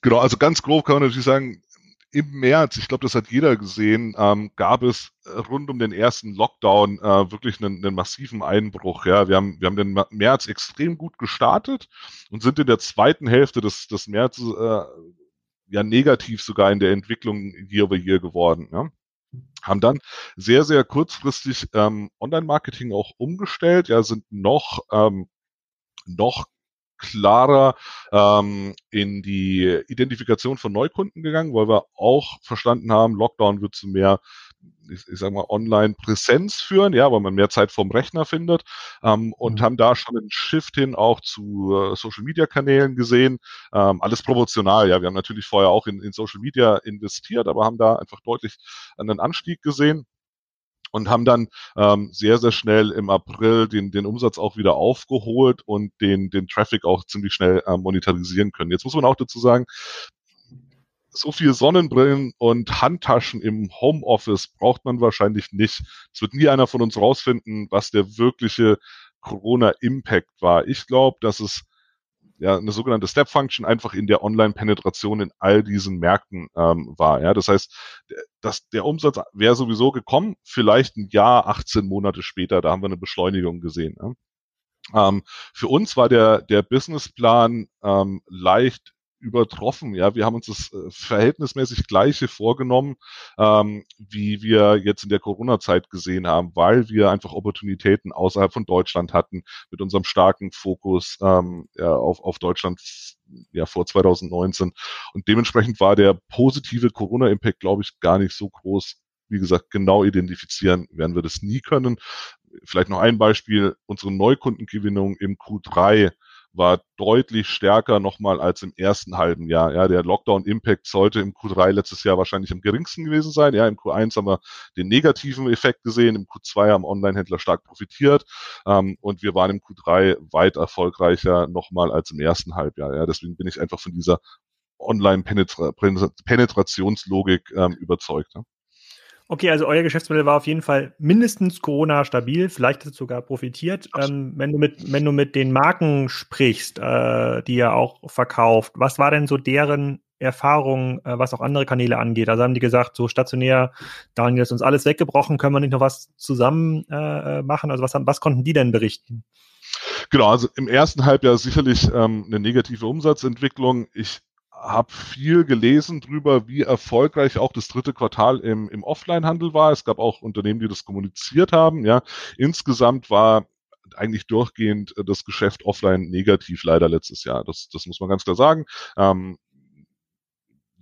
Genau, also ganz grob kann man natürlich sagen, im März, ich glaube, das hat jeder gesehen, ähm, gab es rund um den ersten Lockdown äh, wirklich einen, einen, massiven Einbruch. Ja, wir haben, wir haben den März extrem gut gestartet und sind in der zweiten Hälfte des, des Märzes äh, ja negativ sogar in der Entwicklung year over year geworden. Ja. Haben dann sehr, sehr kurzfristig ähm, Online-Marketing auch umgestellt, ja, sind noch, ähm, noch klarer ähm, in die Identifikation von Neukunden gegangen, weil wir auch verstanden haben, Lockdown wird zu mehr ich, ich sag mal, Online-Präsenz führen, ja, weil man mehr Zeit vorm Rechner findet ähm, und mhm. haben da schon einen Shift hin auch zu äh, Social-Media-Kanälen gesehen. Ähm, alles proportional, ja. Wir haben natürlich vorher auch in, in Social Media investiert, aber haben da einfach deutlich einen Anstieg gesehen und haben dann ähm, sehr, sehr schnell im April den, den Umsatz auch wieder aufgeholt und den, den Traffic auch ziemlich schnell äh, monetarisieren können. Jetzt muss man auch dazu sagen, so viel Sonnenbrillen und Handtaschen im Homeoffice braucht man wahrscheinlich nicht. Es wird nie einer von uns rausfinden, was der wirkliche Corona-Impact war. Ich glaube, dass es ja eine sogenannte Step Function einfach in der Online-Penetration in all diesen Märkten ähm, war. Ja, das heißt, dass der Umsatz wäre sowieso gekommen, vielleicht ein Jahr, 18 Monate später, da haben wir eine Beschleunigung gesehen. Ja. Ähm, für uns war der der Businessplan ähm, leicht übertroffen. Ja, wir haben uns das äh, verhältnismäßig gleiche vorgenommen, ähm, wie wir jetzt in der Corona-Zeit gesehen haben, weil wir einfach Opportunitäten außerhalb von Deutschland hatten mit unserem starken Fokus ähm, ja, auf, auf Deutschland ja vor 2019. Und dementsprechend war der positive Corona-Impact, glaube ich, gar nicht so groß. Wie gesagt, genau identifizieren werden wir das nie können. Vielleicht noch ein Beispiel. Unsere Neukundengewinnung im Q3 war deutlich stärker nochmal als im ersten halben Jahr. Ja, der Lockdown-Impact sollte im Q3 letztes Jahr wahrscheinlich am geringsten gewesen sein. Ja, im Q1 haben wir den negativen Effekt gesehen, im Q2 haben Online-Händler stark profitiert ähm, und wir waren im Q3 weit erfolgreicher nochmal als im ersten Halbjahr. Ja, deswegen bin ich einfach von dieser Online-Penetrationslogik ähm, überzeugt. Ja. Okay, also euer Geschäftsmodell war auf jeden Fall mindestens Corona stabil, vielleicht hat es sogar profitiert. Ähm, wenn du mit, wenn du mit den Marken sprichst, äh, die ihr auch verkauft, was war denn so deren Erfahrung, äh, was auch andere Kanäle angeht? Also haben die gesagt, so stationär, Daniel ist uns alles weggebrochen, können wir nicht noch was zusammen äh, machen? Also was, was konnten die denn berichten? Genau, also im ersten Halbjahr sicherlich ähm, eine negative Umsatzentwicklung. Ich habe viel gelesen drüber, wie erfolgreich auch das dritte Quartal im, im Offline-Handel war. Es gab auch Unternehmen, die das kommuniziert haben. Ja, insgesamt war eigentlich durchgehend äh, das Geschäft offline negativ leider letztes Jahr. Das, das muss man ganz klar sagen. Ähm,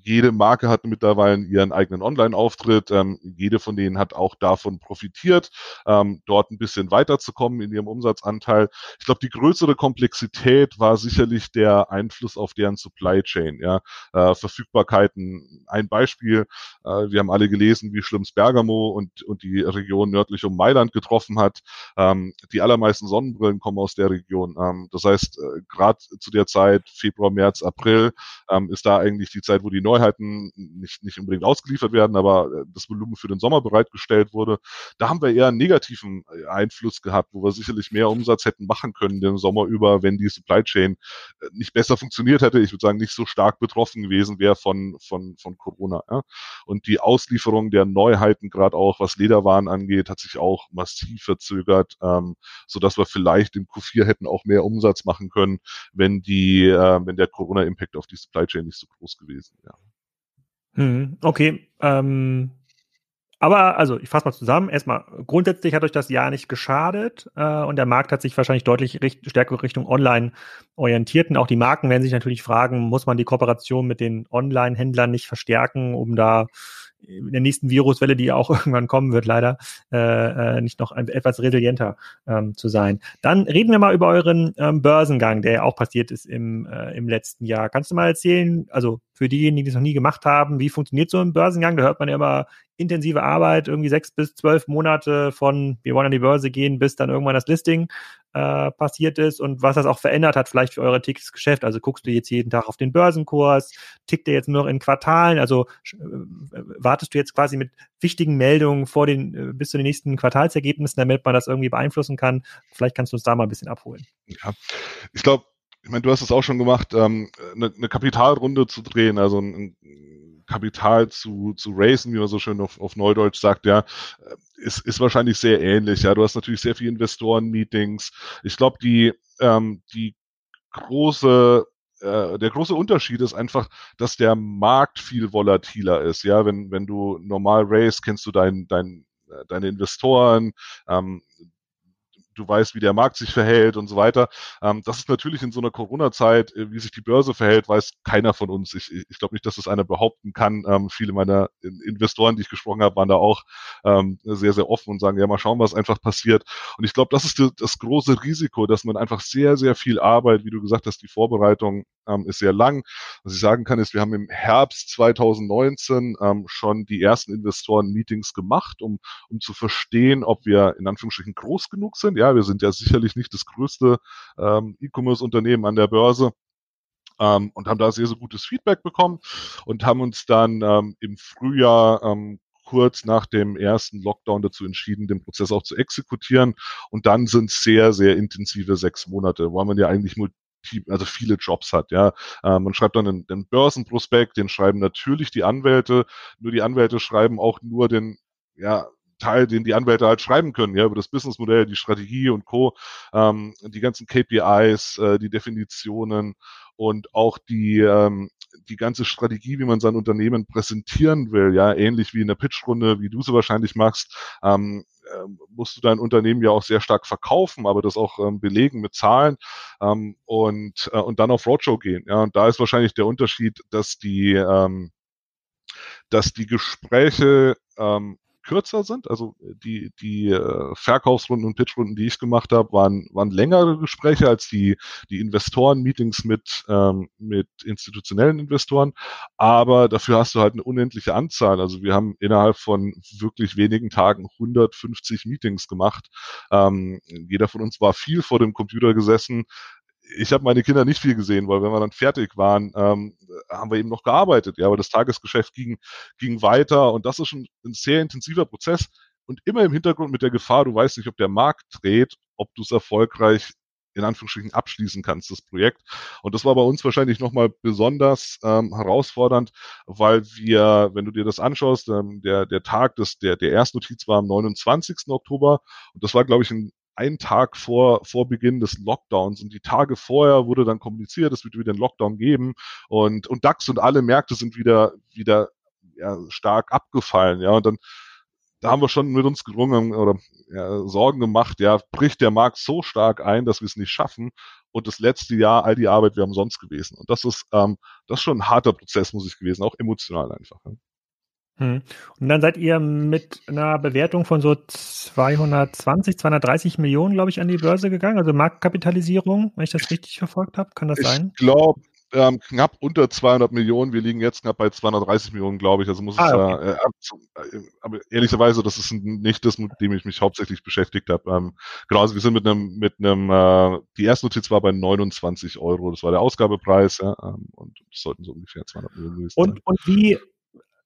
jede Marke hat mittlerweile ihren eigenen Online-Auftritt. Ähm, jede von denen hat auch davon profitiert, ähm, dort ein bisschen weiterzukommen in ihrem Umsatzanteil. Ich glaube, die größere Komplexität war sicherlich der Einfluss auf deren Supply Chain. Ja, äh, Verfügbarkeiten. Ein Beispiel: äh, Wir haben alle gelesen, wie schlimm es Bergamo und und die Region nördlich um Mailand getroffen hat. Ähm, die allermeisten Sonnenbrillen kommen aus der Region. Ähm, das heißt, äh, gerade zu der Zeit Februar, März, April ähm, ist da eigentlich die Zeit, wo die Neuheiten nicht, nicht unbedingt ausgeliefert werden, aber äh, das Volumen für den Sommer bereitgestellt wurde. Da haben wir eher einen negativen äh, Einfluss gehabt, wo wir sicherlich mehr Umsatz hätten machen können den Sommer über, wenn die Supply Chain äh, nicht besser funktioniert hätte. Ich würde sagen, nicht so stark betroffen gewesen wäre von, von, von Corona. Ja. Und die Auslieferung der Neuheiten, gerade auch was Lederwaren angeht, hat sich auch massiv verzögert, ähm, so dass wir vielleicht im Q4 hätten auch mehr Umsatz machen können, wenn die, äh, wenn der Corona-Impact auf die Supply Chain nicht so groß gewesen wäre. Hm, okay. Ähm, aber also ich fasse mal zusammen. Erstmal grundsätzlich hat euch das Jahr nicht geschadet äh, und der Markt hat sich wahrscheinlich deutlich richt stärker Richtung Online orientiert. Und auch die Marken werden sich natürlich fragen, muss man die Kooperation mit den Online-Händlern nicht verstärken, um da in der nächsten Viruswelle, die auch irgendwann kommen wird, leider, äh, äh, nicht noch ein, etwas resilienter ähm, zu sein. Dann reden wir mal über euren ähm, Börsengang, der ja auch passiert ist im, äh, im letzten Jahr. Kannst du mal erzählen, also für diejenigen, die es noch nie gemacht haben, wie funktioniert so ein Börsengang? Da hört man ja immer intensive Arbeit, irgendwie sechs bis zwölf Monate von wir wollen an die Börse gehen, bis dann irgendwann das Listing äh, passiert ist und was das auch verändert hat, vielleicht für eure tägliches Geschäft. Also guckst du jetzt jeden Tag auf den Börsenkurs, tickt der jetzt nur noch in Quartalen, also äh, wartest du jetzt quasi mit wichtigen Meldungen vor den, äh, bis zu den nächsten Quartalsergebnissen, damit man das irgendwie beeinflussen kann. Vielleicht kannst du uns da mal ein bisschen abholen. Ja, ich glaube, ich meine, du hast es auch schon gemacht, ähm, eine, eine Kapitalrunde zu drehen, also ein, ein Kapital zu, zu raisen, wie man so schön auf, auf Neudeutsch sagt, ja, ist, ist wahrscheinlich sehr ähnlich. Ja, du hast natürlich sehr viele Investoren-Meetings. Ich glaube, die, ähm, die große äh, der große Unterschied ist einfach, dass der Markt viel volatiler ist. Ja, wenn, wenn du normal race, kennst du dein, dein, äh, deine Investoren, ähm, du weißt, wie der Markt sich verhält und so weiter. Ähm, das ist natürlich in so einer Corona-Zeit, äh, wie sich die Börse verhält, weiß keiner von uns. Ich, ich glaube nicht, dass das einer behaupten kann. Ähm, viele meiner Investoren, die ich gesprochen habe, waren da auch ähm, sehr, sehr offen und sagen, ja, mal schauen, was einfach passiert. Und ich glaube, das ist das große Risiko, dass man einfach sehr, sehr viel Arbeit, wie du gesagt hast, die Vorbereitung ähm, ist sehr lang. Was ich sagen kann, ist, wir haben im Herbst 2019 ähm, schon die ersten Investoren-Meetings gemacht, um, um zu verstehen, ob wir in Anführungsstrichen groß genug sind. Ja, ja, wir sind ja sicherlich nicht das größte ähm, E-Commerce-Unternehmen an der Börse. Ähm, und haben da sehr, sehr gutes Feedback bekommen und haben uns dann ähm, im Frühjahr ähm, kurz nach dem ersten Lockdown dazu entschieden, den Prozess auch zu exekutieren. Und dann sind sehr, sehr intensive sechs Monate, wo man ja eigentlich also viele Jobs hat, ja. Ähm, man schreibt dann den, den Börsenprospekt, den schreiben natürlich die Anwälte, nur die Anwälte schreiben auch nur den, ja, Teil, den die Anwälte halt schreiben können, ja, über das Businessmodell, die Strategie und Co., ähm, die ganzen KPIs, äh, die Definitionen und auch die, ähm, die ganze Strategie, wie man sein Unternehmen präsentieren will, ja, ähnlich wie in der Pitchrunde, wie du sie wahrscheinlich machst, ähm, äh, musst du dein Unternehmen ja auch sehr stark verkaufen, aber das auch ähm, belegen mit Zahlen ähm, und, äh, und dann auf Roadshow gehen. Ja, und da ist wahrscheinlich der Unterschied, dass die, ähm, dass die Gespräche ähm, kürzer sind. Also äh, die, die äh, Verkaufsrunden und Pitchrunden, die ich gemacht habe, waren, waren längere Gespräche als die, die Investoren-Meetings mit, ähm, mit institutionellen Investoren. Aber dafür hast du halt eine unendliche Anzahl. Also wir haben innerhalb von wirklich wenigen Tagen 150 Meetings gemacht. Ähm, jeder von uns war viel vor dem Computer gesessen, ich habe meine Kinder nicht viel gesehen, weil wenn wir dann fertig waren, ähm, haben wir eben noch gearbeitet. Ja, aber das Tagesgeschäft ging, ging weiter und das ist schon ein sehr intensiver Prozess und immer im Hintergrund mit der Gefahr, du weißt nicht, ob der Markt dreht, ob du es erfolgreich in Anführungsstrichen abschließen kannst, das Projekt. Und das war bei uns wahrscheinlich nochmal besonders ähm, herausfordernd, weil wir, wenn du dir das anschaust, ähm, der, der Tag des, der, der Erstnotiz war am 29. Oktober und das war, glaube ich, ein einen Tag vor, vor Beginn des Lockdowns und die Tage vorher wurde dann kommuniziert, es wird wieder einen Lockdown geben und, und DAX und alle Märkte sind wieder, wieder ja, stark abgefallen, ja, und dann da haben wir schon mit uns gerungen oder ja, Sorgen gemacht, ja, bricht der Markt so stark ein, dass wir es nicht schaffen und das letzte Jahr all die Arbeit wäre umsonst gewesen. Und das ist, ähm, das ist schon ein harter Prozess, muss ich gewesen, auch emotional einfach. Ja. Hm. Und dann seid ihr mit einer Bewertung von so 220, 230 Millionen, glaube ich, an die Börse gegangen, also Marktkapitalisierung, wenn ich das richtig verfolgt habe. Kann das ich sein? Ich glaube, ähm, knapp unter 200 Millionen. Wir liegen jetzt knapp bei 230 Millionen, glaube ich. Also muss ah, okay. es äh, äh, aber ehrlicherweise, das ist nicht das, mit dem ich mich hauptsächlich beschäftigt habe. Ähm, genau, also wir sind mit einem, mit einem, äh, die erste Notiz war bei 29 Euro. Das war der Ausgabepreis, ja, ähm, und das sollten so ungefähr 200 Millionen gewesen sein. Und, und wie,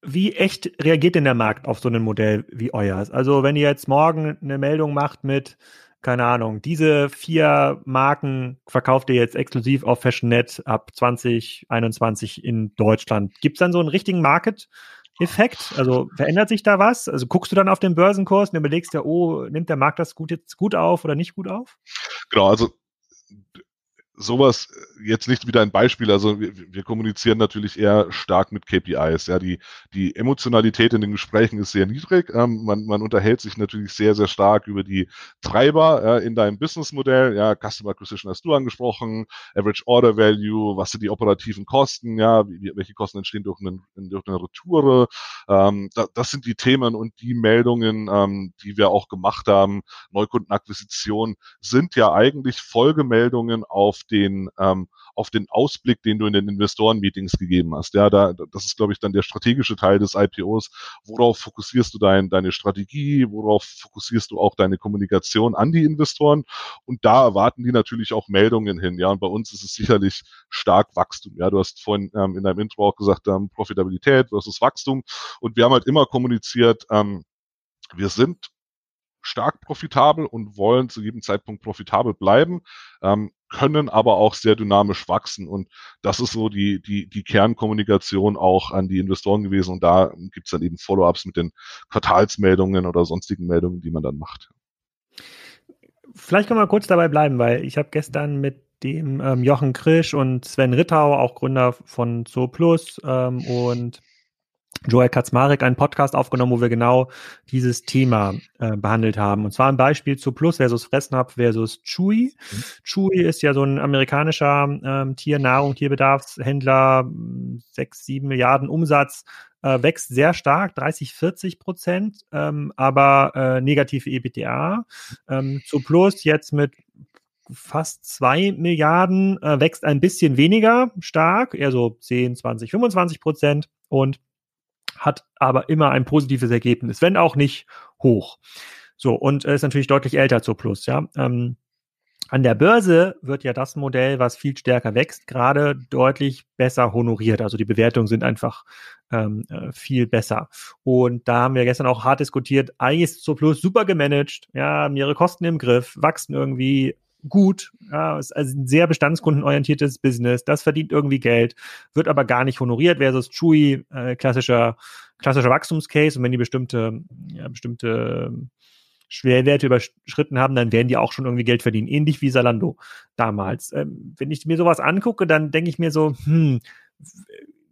wie echt reagiert denn der Markt auf so ein Modell wie euers? Also wenn ihr jetzt morgen eine Meldung macht mit keine Ahnung, diese vier Marken verkauft ihr jetzt exklusiv auf FashionNet ab 2021 in Deutschland. Gibt es dann so einen richtigen Market-Effekt? Also verändert sich da was? Also guckst du dann auf den Börsenkurs und überlegst ja, oh, nimmt der Markt das gut jetzt gut auf oder nicht gut auf? Genau, also sowas äh, jetzt nicht wieder ein Beispiel, also wir, wir, kommunizieren natürlich eher stark mit KPIs. Ja, die, die Emotionalität in den Gesprächen ist sehr niedrig. Ähm, man, man unterhält sich natürlich sehr, sehr stark über die Treiber äh, in deinem Businessmodell. Ja, Customer Acquisition hast du angesprochen, Average Order Value, was sind die operativen Kosten, ja, wie, welche Kosten entstehen durch, einen, durch eine Retoure. Ähm, da, das sind die Themen und die Meldungen, ähm, die wir auch gemacht haben. Neukundenakquisition sind ja eigentlich Folgemeldungen auf den, ähm, auf den Ausblick, den du in den Investoren-Meetings gegeben hast. Ja, da, das ist, glaube ich, dann der strategische Teil des IPOs. Worauf fokussierst du dein, deine Strategie? Worauf fokussierst du auch deine Kommunikation an die Investoren? Und da erwarten die natürlich auch Meldungen hin. Ja, und bei uns ist es sicherlich stark Wachstum. Ja, du hast vorhin ähm, in deinem Intro auch gesagt, ähm, Profitabilität versus Wachstum. Und wir haben halt immer kommuniziert, ähm, wir sind stark profitabel und wollen zu jedem Zeitpunkt profitabel bleiben, ähm, können aber auch sehr dynamisch wachsen. Und das ist so die, die, die Kernkommunikation auch an die Investoren gewesen. Und da gibt's dann eben Follow-ups mit den Quartalsmeldungen oder sonstigen Meldungen, die man dann macht. Vielleicht können wir kurz dabei bleiben, weil ich habe gestern mit dem ähm, Jochen Krisch und Sven Rittau, auch Gründer von ZooPlus ähm, und Joel Kaczmarek einen Podcast aufgenommen, wo wir genau dieses Thema äh, behandelt haben. Und zwar ein Beispiel zu Plus versus Fressnapf versus Chewy. Mhm. Chewy ist ja so ein amerikanischer ähm, Tiernahrung, Tierbedarfshändler, sechs, sieben Milliarden Umsatz, äh, wächst sehr stark, 30, 40 Prozent, ähm, aber äh, negative EBTA. Ähm, zu Plus jetzt mit fast zwei Milliarden, äh, wächst ein bisschen weniger stark, eher so 10, 20, 25 Prozent und hat aber immer ein positives Ergebnis, wenn auch nicht hoch. So, und ist natürlich deutlich älter zu Plus, ja. Ähm, an der Börse wird ja das Modell, was viel stärker wächst, gerade deutlich besser honoriert. Also die Bewertungen sind einfach ähm, äh, viel besser. Und da haben wir gestern auch hart diskutiert, eigentlich ist so Plus super gemanagt, ja, haben ihre Kosten im Griff, wachsen irgendwie gut, ja, ist also ein sehr bestandskundenorientiertes Business, das verdient irgendwie Geld, wird aber gar nicht honoriert, versus Chewy, äh, klassischer, klassischer Wachstumscase. Und wenn die bestimmte, ja, bestimmte Schwerwerte überschritten haben, dann werden die auch schon irgendwie Geld verdienen, ähnlich wie Salando damals. Ähm, wenn ich mir sowas angucke, dann denke ich mir so, hm,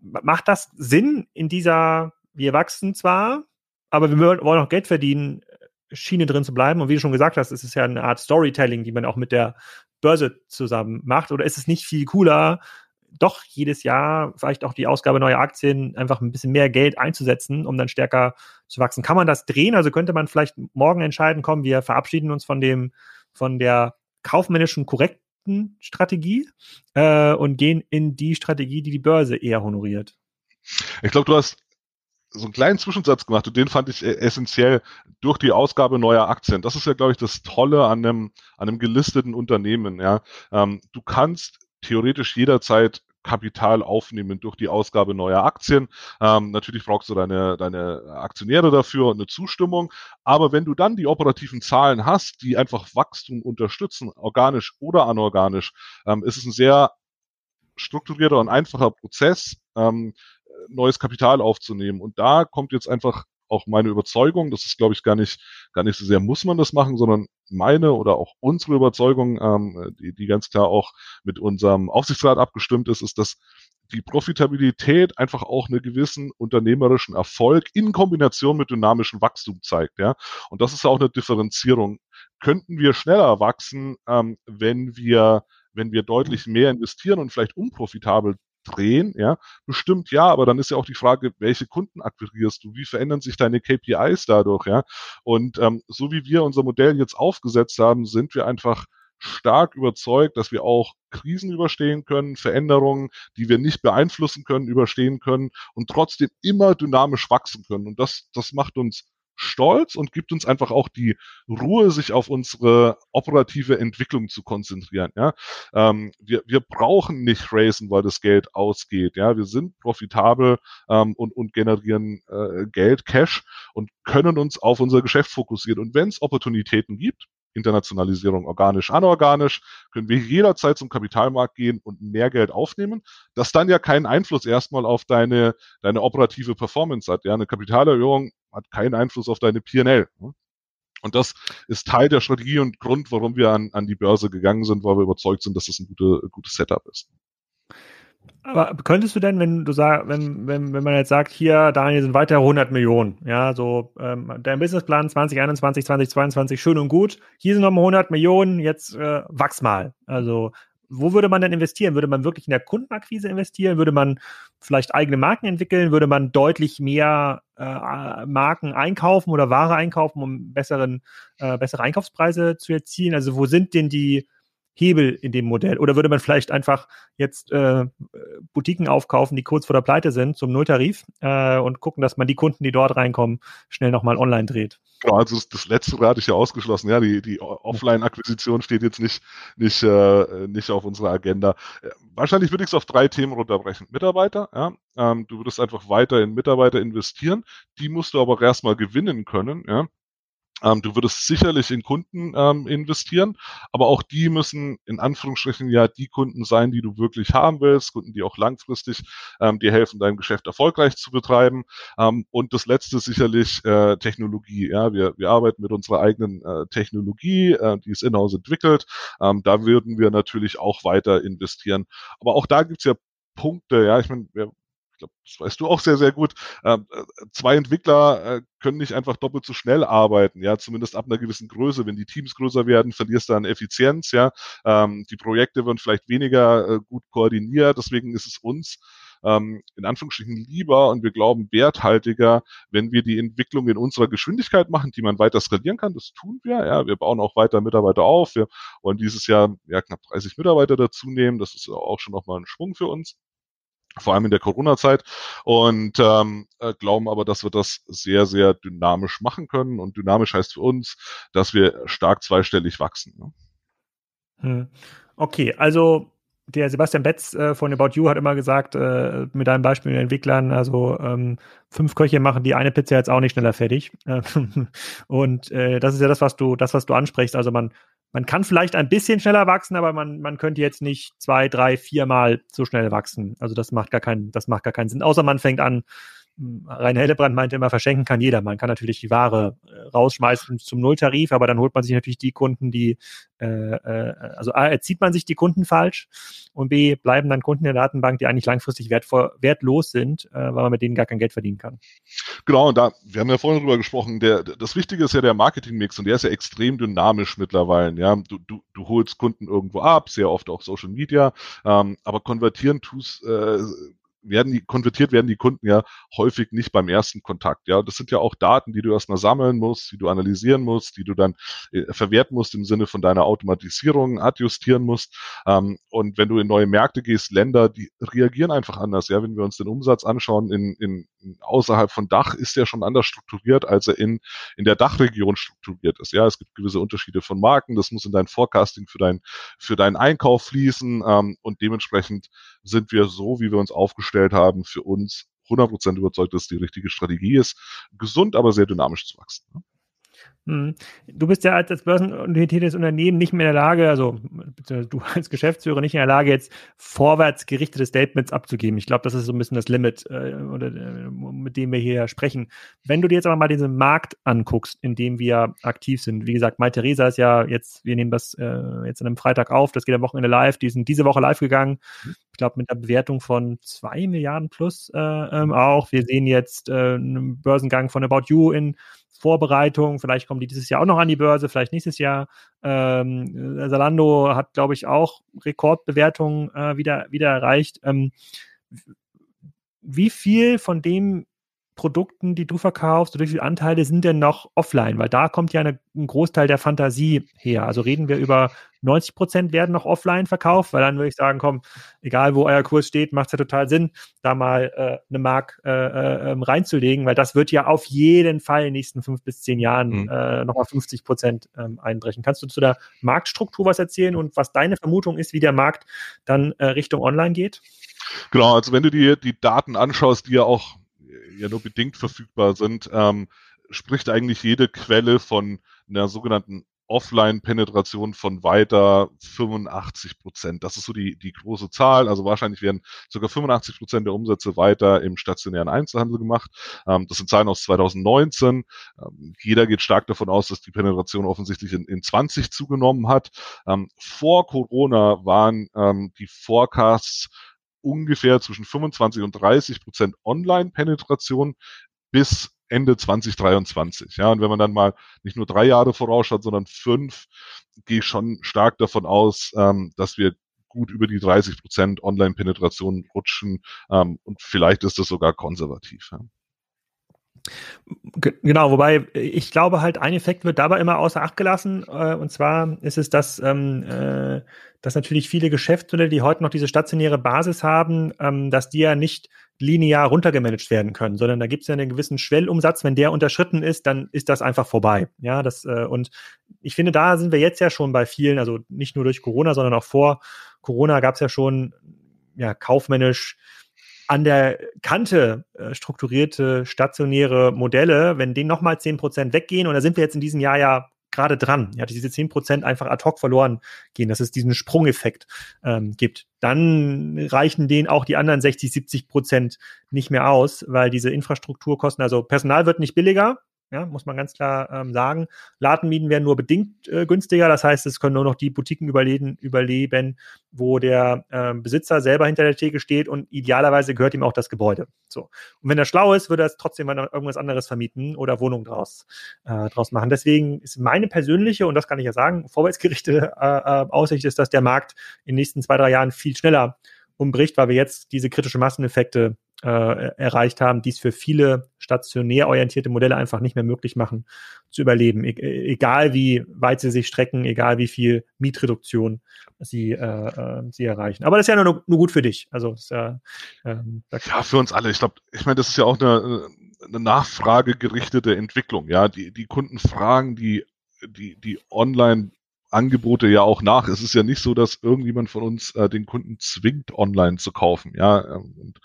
macht das Sinn in dieser, wir wachsen zwar, aber wir wollen auch Geld verdienen, Schiene drin zu bleiben. Und wie du schon gesagt hast, ist es ja eine Art Storytelling, die man auch mit der Börse zusammen macht. Oder ist es nicht viel cooler, doch jedes Jahr vielleicht auch die Ausgabe neuer Aktien einfach ein bisschen mehr Geld einzusetzen, um dann stärker zu wachsen? Kann man das drehen? Also könnte man vielleicht morgen entscheiden, kommen, wir verabschieden uns von dem, von der kaufmännischen korrekten Strategie äh, und gehen in die Strategie, die die Börse eher honoriert. Ich glaube, du hast so einen kleinen Zwischensatz gemacht und den fand ich e-, essentiell durch die Ausgabe neuer Aktien. Das ist ja, glaube ich, das Tolle an einem, an einem gelisteten Unternehmen. Ja, ähm, du kannst theoretisch jederzeit Kapital aufnehmen durch die Ausgabe neuer Aktien. Ähm, natürlich brauchst du deine, deine Aktionäre dafür und eine Zustimmung. Aber wenn du dann die operativen Zahlen hast, die einfach Wachstum unterstützen, organisch oder anorganisch, ähm, ist es ein sehr strukturierter und einfacher Prozess, ähm, neues Kapital aufzunehmen. Und da kommt jetzt einfach auch meine Überzeugung, das ist, glaube ich, gar nicht, gar nicht so sehr muss man das machen, sondern meine oder auch unsere Überzeugung, ähm, die, die ganz klar auch mit unserem Aufsichtsrat abgestimmt ist, ist, dass die Profitabilität einfach auch einen gewissen unternehmerischen Erfolg in Kombination mit dynamischem Wachstum zeigt. Ja? Und das ist auch eine Differenzierung. Könnten wir schneller wachsen, ähm, wenn wir wenn wir deutlich mehr investieren und vielleicht unprofitabel drehen, ja, bestimmt ja, aber dann ist ja auch die Frage, welche Kunden akquirierst du, wie verändern sich deine KPIs dadurch, ja, und ähm, so wie wir unser Modell jetzt aufgesetzt haben, sind wir einfach stark überzeugt, dass wir auch Krisen überstehen können, Veränderungen, die wir nicht beeinflussen können, überstehen können und trotzdem immer dynamisch wachsen können. Und das, das macht uns stolz und gibt uns einfach auch die Ruhe, sich auf unsere operative Entwicklung zu konzentrieren. Ja? Ähm, wir, wir brauchen nicht racen, weil das Geld ausgeht. Ja? Wir sind profitabel ähm, und, und generieren äh, Geld, Cash und können uns auf unser Geschäft fokussieren. Und wenn es Opportunitäten gibt, Internationalisierung organisch, anorganisch, können wir jederzeit zum Kapitalmarkt gehen und mehr Geld aufnehmen, das dann ja keinen Einfluss erstmal auf deine, deine operative Performance hat. Ja, eine Kapitalerhöhung hat keinen Einfluss auf deine PNL. Ne? Und das ist Teil der Strategie und Grund, warum wir an, an die Börse gegangen sind, weil wir überzeugt sind, dass das ein gute, gutes Setup ist. Aber könntest du denn, wenn du sagst, wenn, wenn, wenn man jetzt sagt, hier, Daniel, sind weiter 100 Millionen, ja, so ähm, dein Businessplan 2021, 2022, schön und gut, hier sind nochmal 100 Millionen, jetzt äh, wachs mal. Also wo würde man denn investieren? Würde man wirklich in der Kundenakquise investieren? Würde man vielleicht eigene Marken entwickeln? Würde man deutlich mehr äh, Marken einkaufen oder Ware einkaufen, um besseren, äh, bessere Einkaufspreise zu erzielen? Also wo sind denn die Hebel in dem Modell? Oder würde man vielleicht einfach jetzt äh, Boutiquen aufkaufen, die kurz vor der Pleite sind, zum Nulltarif äh, und gucken, dass man die Kunden, die dort reinkommen, schnell nochmal online dreht? Genau, also das, das letzte hatte ich ja ausgeschlossen. Ja, die, die Offline-Akquisition steht jetzt nicht, nicht, äh, nicht auf unserer Agenda. Wahrscheinlich würde ich es auf drei Themen runterbrechen. Mitarbeiter, ja. Ähm, du würdest einfach weiter in Mitarbeiter investieren. Die musst du aber erstmal gewinnen können, ja. Ähm, du würdest sicherlich in Kunden ähm, investieren, aber auch die müssen in Anführungsstrichen ja die Kunden sein, die du wirklich haben willst, Kunden, die auch langfristig ähm, dir helfen, dein Geschäft erfolgreich zu betreiben. Ähm, und das letzte sicherlich äh, Technologie. Ja, wir, wir arbeiten mit unserer eigenen äh, Technologie, äh, die ist in-house entwickelt. Ähm, da würden wir natürlich auch weiter investieren. Aber auch da gibt's ja Punkte, ja, ich meine, wir ich glaube, das weißt du auch sehr, sehr gut, ähm, äh, zwei Entwickler äh, können nicht einfach doppelt so schnell arbeiten, ja, zumindest ab einer gewissen Größe. Wenn die Teams größer werden, verlierst du an Effizienz, ja. Ähm, die Projekte werden vielleicht weniger äh, gut koordiniert, deswegen ist es uns ähm, in Anführungsstrichen lieber und wir glauben werthaltiger, wenn wir die Entwicklung in unserer Geschwindigkeit machen, die man weiter skalieren kann. Das tun wir. Ja, wir bauen auch weiter Mitarbeiter auf. Wir wollen dieses Jahr ja, knapp 30 Mitarbeiter dazu nehmen. Das ist auch schon nochmal ein Schwung für uns vor allem in der Corona-Zeit und ähm, äh, glauben aber, dass wir das sehr, sehr dynamisch machen können. Und dynamisch heißt für uns, dass wir stark zweistellig wachsen. Ne? Hm. Okay, also der Sebastian Betz äh, von About You hat immer gesagt, äh, mit einem Beispiel mit Entwicklern, also ähm, fünf Köche machen die eine Pizza jetzt auch nicht schneller fertig. und äh, das ist ja das, was du, das, was du ansprichst. Also man man kann vielleicht ein bisschen schneller wachsen, aber man, man könnte jetzt nicht zwei, drei, viermal so schnell wachsen. Also das macht gar keinen, das macht gar keinen Sinn. Außer man fängt an, Rainer Hellebrand meinte immer, verschenken kann jeder. Man kann natürlich die Ware äh, rausschmeißen zum Nulltarif, aber dann holt man sich natürlich die Kunden, die, äh, äh, also A, erzieht man sich die Kunden falsch und B, bleiben dann Kunden in der Datenbank, die eigentlich langfristig wertvoll, wertlos sind, äh, weil man mit denen gar kein Geld verdienen kann. Genau, und da, wir haben ja vorhin drüber gesprochen, der, das Wichtige ist ja der Marketingmix und der ist ja extrem dynamisch mittlerweile. Ja, du, du, du holst Kunden irgendwo ab, sehr oft auch Social Media, ähm, aber konvertieren tust, äh, werden die, konvertiert werden die Kunden ja häufig nicht beim ersten Kontakt. Ja, das sind ja auch Daten, die du erstmal sammeln musst, die du analysieren musst, die du dann äh, verwerten musst im Sinne von deiner Automatisierung, adjustieren musst. Ähm, und wenn du in neue Märkte gehst, Länder, die reagieren einfach anders. Ja, wenn wir uns den Umsatz anschauen in, in, außerhalb von Dach, ist der schon anders strukturiert, als er in, in der Dachregion strukturiert ist. Ja, es gibt gewisse Unterschiede von Marken. Das muss in dein Forecasting für dein, für deinen Einkauf fließen. Ähm, und dementsprechend sind wir so, wie wir uns aufgestellt aufgestellt haben, für uns 100% überzeugt, dass die richtige Strategie ist, gesund, aber sehr dynamisch zu wachsen. Hm. Du bist ja als, als börsenorientiertes Unternehmen nicht mehr in der Lage, also du als Geschäftsführer nicht in der Lage, jetzt vorwärts gerichtete Statements abzugeben. Ich glaube, das ist so ein bisschen das Limit, äh, oder, äh, mit dem wir hier sprechen. Wenn du dir jetzt aber mal diesen Markt anguckst, in dem wir aktiv sind, wie gesagt, Mai Theresa ist ja jetzt, wir nehmen das äh, jetzt an einem Freitag auf, das geht am Wochenende live, die sind diese Woche live gegangen. Ich glaube, mit einer Bewertung von zwei Milliarden plus äh, ähm, auch. Wir sehen jetzt äh, einen Börsengang von About You in Vorbereitung. Vielleicht kommen die dieses Jahr auch noch an die Börse, vielleicht nächstes Jahr. Ähm, Salando hat, glaube ich, auch Rekordbewertungen äh, wieder, wieder erreicht. Ähm, wie viel von dem Produkten, die du verkaufst, oder wie viele Anteile sind denn noch offline? Weil da kommt ja eine, ein Großteil der Fantasie her. Also reden wir über 90 Prozent werden noch offline verkauft, weil dann würde ich sagen, komm, egal wo euer Kurs steht, macht es ja total Sinn, da mal äh, eine Mark äh, äh, ähm, reinzulegen, weil das wird ja auf jeden Fall in den nächsten fünf bis zehn Jahren mhm. äh, nochmal 50 Prozent ähm, einbrechen. Kannst du zu der Marktstruktur was erzählen und was deine Vermutung ist, wie der Markt dann äh, Richtung Online geht? Genau, also wenn du dir die Daten anschaust, die ja auch ja nur bedingt verfügbar sind, ähm, spricht eigentlich jede Quelle von einer sogenannten Offline-Penetration von weiter 85 Prozent. Das ist so die, die große Zahl. Also wahrscheinlich werden sogar 85 Prozent der Umsätze weiter im stationären Einzelhandel gemacht. Ähm, das sind Zahlen aus 2019. Ähm, jeder geht stark davon aus, dass die Penetration offensichtlich in, in 20 zugenommen hat. Ähm, vor Corona waren ähm, die Forecasts ungefähr zwischen 25 und 30 Prozent Online-Penetration bis Ende 2023. Ja, und wenn man dann mal nicht nur drei Jahre vorausschaut, sondern fünf, gehe ich schon stark davon aus, ähm, dass wir gut über die 30 Prozent Online-Penetration rutschen ähm, und vielleicht ist das sogar konservativ. Ja. Genau, wobei ich glaube halt, ein Effekt wird dabei immer außer Acht gelassen. Äh, und zwar ist es, dass, ähm, äh, dass natürlich viele Geschäftsmodelle, die heute noch diese stationäre Basis haben, ähm, dass die ja nicht linear runtergemanagt werden können, sondern da gibt es ja einen gewissen Schwellumsatz. Wenn der unterschritten ist, dann ist das einfach vorbei. Ja, das, äh, und ich finde, da sind wir jetzt ja schon bei vielen, also nicht nur durch Corona, sondern auch vor Corona gab es ja schon ja, kaufmännisch an der Kante äh, strukturierte stationäre Modelle, wenn denen nochmal zehn Prozent weggehen, und da sind wir jetzt in diesem Jahr ja gerade dran, ja, diese zehn Prozent einfach ad hoc verloren gehen, dass es diesen Sprungeffekt ähm, gibt, dann reichen denen auch die anderen 60, 70 Prozent nicht mehr aus, weil diese Infrastrukturkosten, also Personal wird nicht billiger, ja, muss man ganz klar ähm, sagen. Ladenmieten werden nur bedingt äh, günstiger. Das heißt, es können nur noch die Boutiquen überleben, überleben wo der äh, Besitzer selber hinter der Theke steht und idealerweise gehört ihm auch das Gebäude. So. Und wenn er schlau ist, würde er es trotzdem mal irgendwas anderes vermieten oder Wohnungen draus, äh, draus machen. Deswegen ist meine persönliche, und das kann ich ja sagen, vorwärtsgerichtete äh, äh, Aussicht ist, dass der Markt in den nächsten zwei, drei Jahren viel schneller umbricht, weil wir jetzt diese kritische Masseneffekte äh, erreicht haben, die es für viele stationär orientierte Modelle einfach nicht mehr möglich machen, zu überleben. E egal wie weit sie sich strecken, egal wie viel Mietreduktion sie, äh, äh, sie erreichen. Aber das ist ja nur, nur gut für dich. Also ist ja, ähm, ja, für uns alle. Ich glaube, ich meine, das ist ja auch eine, eine nachfragegerichtete Entwicklung. Ja, die, die Kunden fragen die, die, die online Angebote ja auch nach. Es ist ja nicht so, dass irgendjemand von uns äh, den Kunden zwingt, online zu kaufen. Ja, und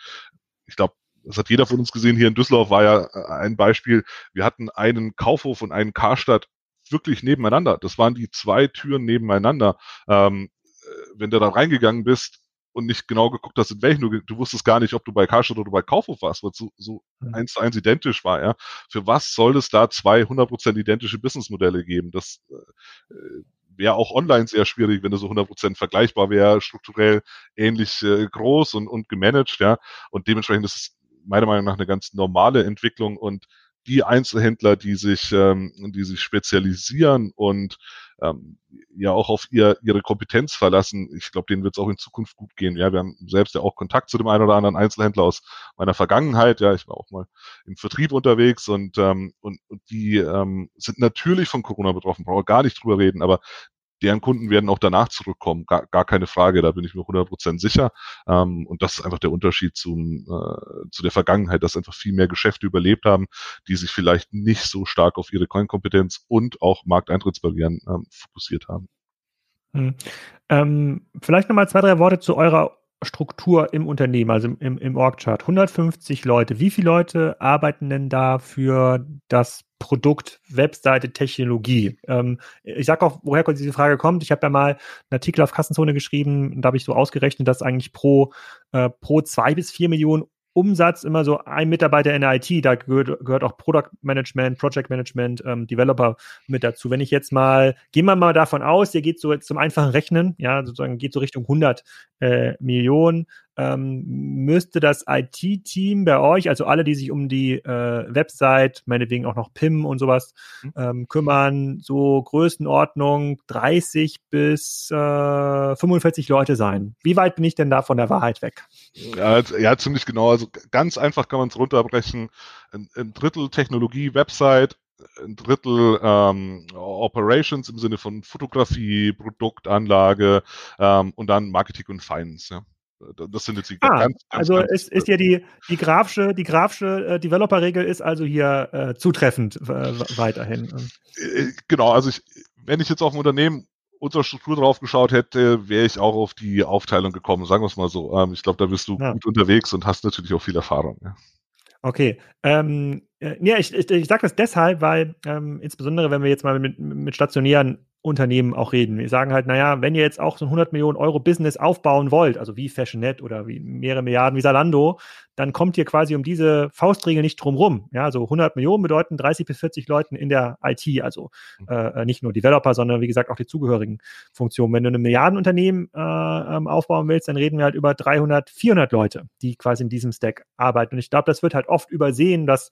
ich glaube, das hat jeder von uns gesehen. Hier in Düsseldorf war ja äh, ein Beispiel. Wir hatten einen Kaufhof und einen Karstadt wirklich nebeneinander. Das waren die zwei Türen nebeneinander. Ähm, äh, wenn du da reingegangen bist und nicht genau geguckt hast, in welchen du, du wusstest gar nicht, ob du bei Karstadt oder bei Kaufhof warst, weil es so, so mhm. eins zu eins identisch war. Ja. Für was soll es da zwei 100% identische Businessmodelle geben? Das äh, wäre auch online sehr schwierig, wenn das so 100% vergleichbar wäre, strukturell ähnlich äh, groß und, und gemanagt, ja. Und dementsprechend ist es meiner Meinung nach eine ganz normale Entwicklung und die Einzelhändler, die sich, ähm, die sich spezialisieren und ähm, ja auch auf ihr, ihre Kompetenz verlassen, ich glaube, denen wird es auch in Zukunft gut gehen. Ja, wir haben selbst ja auch Kontakt zu dem einen oder anderen Einzelhändler aus meiner Vergangenheit. Ja, ich war auch mal im Vertrieb unterwegs und, ähm, und, und die ähm, sind natürlich von Corona betroffen, brauche gar nicht drüber reden, aber deren Kunden werden auch danach zurückkommen, gar, gar keine Frage, da bin ich mir 100% sicher. Ähm, und das ist einfach der Unterschied zum, äh, zu der Vergangenheit, dass einfach viel mehr Geschäfte überlebt haben, die sich vielleicht nicht so stark auf ihre Coin-Kompetenz und auch Markteintrittsbarrieren ähm, fokussiert haben. Hm. Ähm, vielleicht nochmal zwei, drei Worte zu eurer Struktur im Unternehmen, also im, im Org-Chart, 150 Leute. Wie viele Leute arbeiten denn da für das Produkt, Webseite, Technologie? Ähm, ich sage auch, woher diese Frage kommt. Ich habe ja mal einen Artikel auf Kassenzone geschrieben, da habe ich so ausgerechnet, dass eigentlich pro, äh, pro zwei bis vier Millionen Umsatz immer so ein Mitarbeiter in der IT, da gehört, gehört auch Product Management, Project Management, ähm, Developer mit dazu. Wenn ich jetzt mal, gehen wir mal davon aus, ihr geht so zum einfachen Rechnen, ja, sozusagen geht so Richtung 100 äh, Millionen, ähm, müsste das IT-Team bei euch, also alle, die sich um die äh, Website, meinetwegen auch noch PIM und sowas mhm. ähm, kümmern, so Größenordnung 30 bis äh, 45 Leute sein. Wie weit bin ich denn da von der Wahrheit weg? Ja, ja ziemlich genau. Also ganz einfach kann man es runterbrechen. Ein, ein Drittel Technologie, Website, ein Drittel ähm, Operations im Sinne von Fotografie, Produktanlage ähm, und dann Marketing und Finance. Ja. Das sind jetzt die ah, ganz, ganz Also ganz, ist, ist ja die, die grafische, die grafische äh, Developer-Regel ist also hier äh, zutreffend äh, weiterhin. Äh, genau, also ich, wenn ich jetzt auf ein Unternehmen unserer Struktur drauf geschaut hätte, wäre ich auch auf die Aufteilung gekommen, sagen wir es mal so. Ähm, ich glaube, da bist du ja. gut unterwegs und hast natürlich auch viel Erfahrung. Ja. Okay. Ähm, äh, ja, ich, ich, ich sage das deshalb, weil ähm, insbesondere, wenn wir jetzt mal mit, mit stationären Unternehmen auch reden. Wir sagen halt, naja, wenn ihr jetzt auch so ein 100 Millionen Euro Business aufbauen wollt, also wie Fashionet oder wie mehrere Milliarden wie Salando, dann kommt ihr quasi um diese Faustregel nicht drum rum. Ja, so 100 Millionen bedeuten 30 bis 40 Leuten in der IT, also mhm. äh, nicht nur Developer, sondern wie gesagt auch die zugehörigen Funktionen. Wenn du ein Milliardenunternehmen äh, ähm, aufbauen willst, dann reden wir halt über 300, 400 Leute, die quasi in diesem Stack arbeiten. Und ich glaube, das wird halt oft übersehen, dass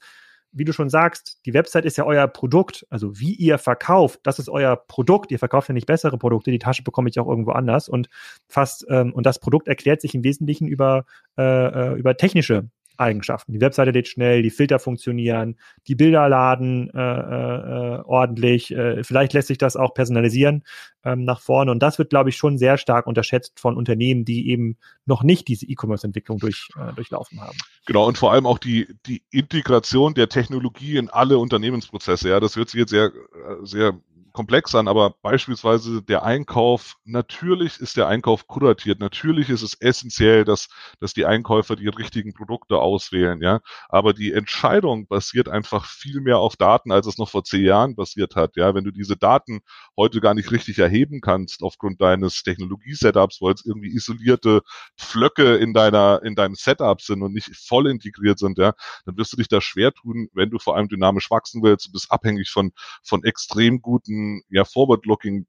wie du schon sagst, die Website ist ja euer Produkt. Also wie ihr verkauft, das ist euer Produkt. Ihr verkauft ja nicht bessere Produkte. Die Tasche bekomme ich auch irgendwo anders. Und fast, ähm, und das Produkt erklärt sich im Wesentlichen über, äh, äh über technische Eigenschaften. Die Webseite lädt schnell, die Filter funktionieren, die Bilder laden äh, äh, ordentlich. Äh, vielleicht lässt sich das auch personalisieren ähm, nach vorne. Und das wird, glaube ich, schon sehr stark unterschätzt von Unternehmen, die eben noch nicht diese E-Commerce-Entwicklung durch, äh, durchlaufen haben. Genau, und vor allem auch die, die Integration der Technologie in alle Unternehmensprozesse. Ja, das wird sich jetzt sehr, äh, sehr komplex an, aber beispielsweise der Einkauf, natürlich ist der Einkauf kuratiert, natürlich ist es essentiell, dass, dass die Einkäufer die richtigen Produkte auswählen, ja. Aber die Entscheidung basiert einfach viel mehr auf Daten, als es noch vor zehn Jahren basiert hat, ja. Wenn du diese Daten heute gar nicht richtig erheben kannst aufgrund deines Technologie-Setups, weil es irgendwie isolierte Pflöcke in deiner, in deinem Setup sind und nicht voll integriert sind, ja, dann wirst du dich da schwer tun, wenn du vor allem dynamisch wachsen willst. Du bist abhängig von, von extrem guten ja forward-looking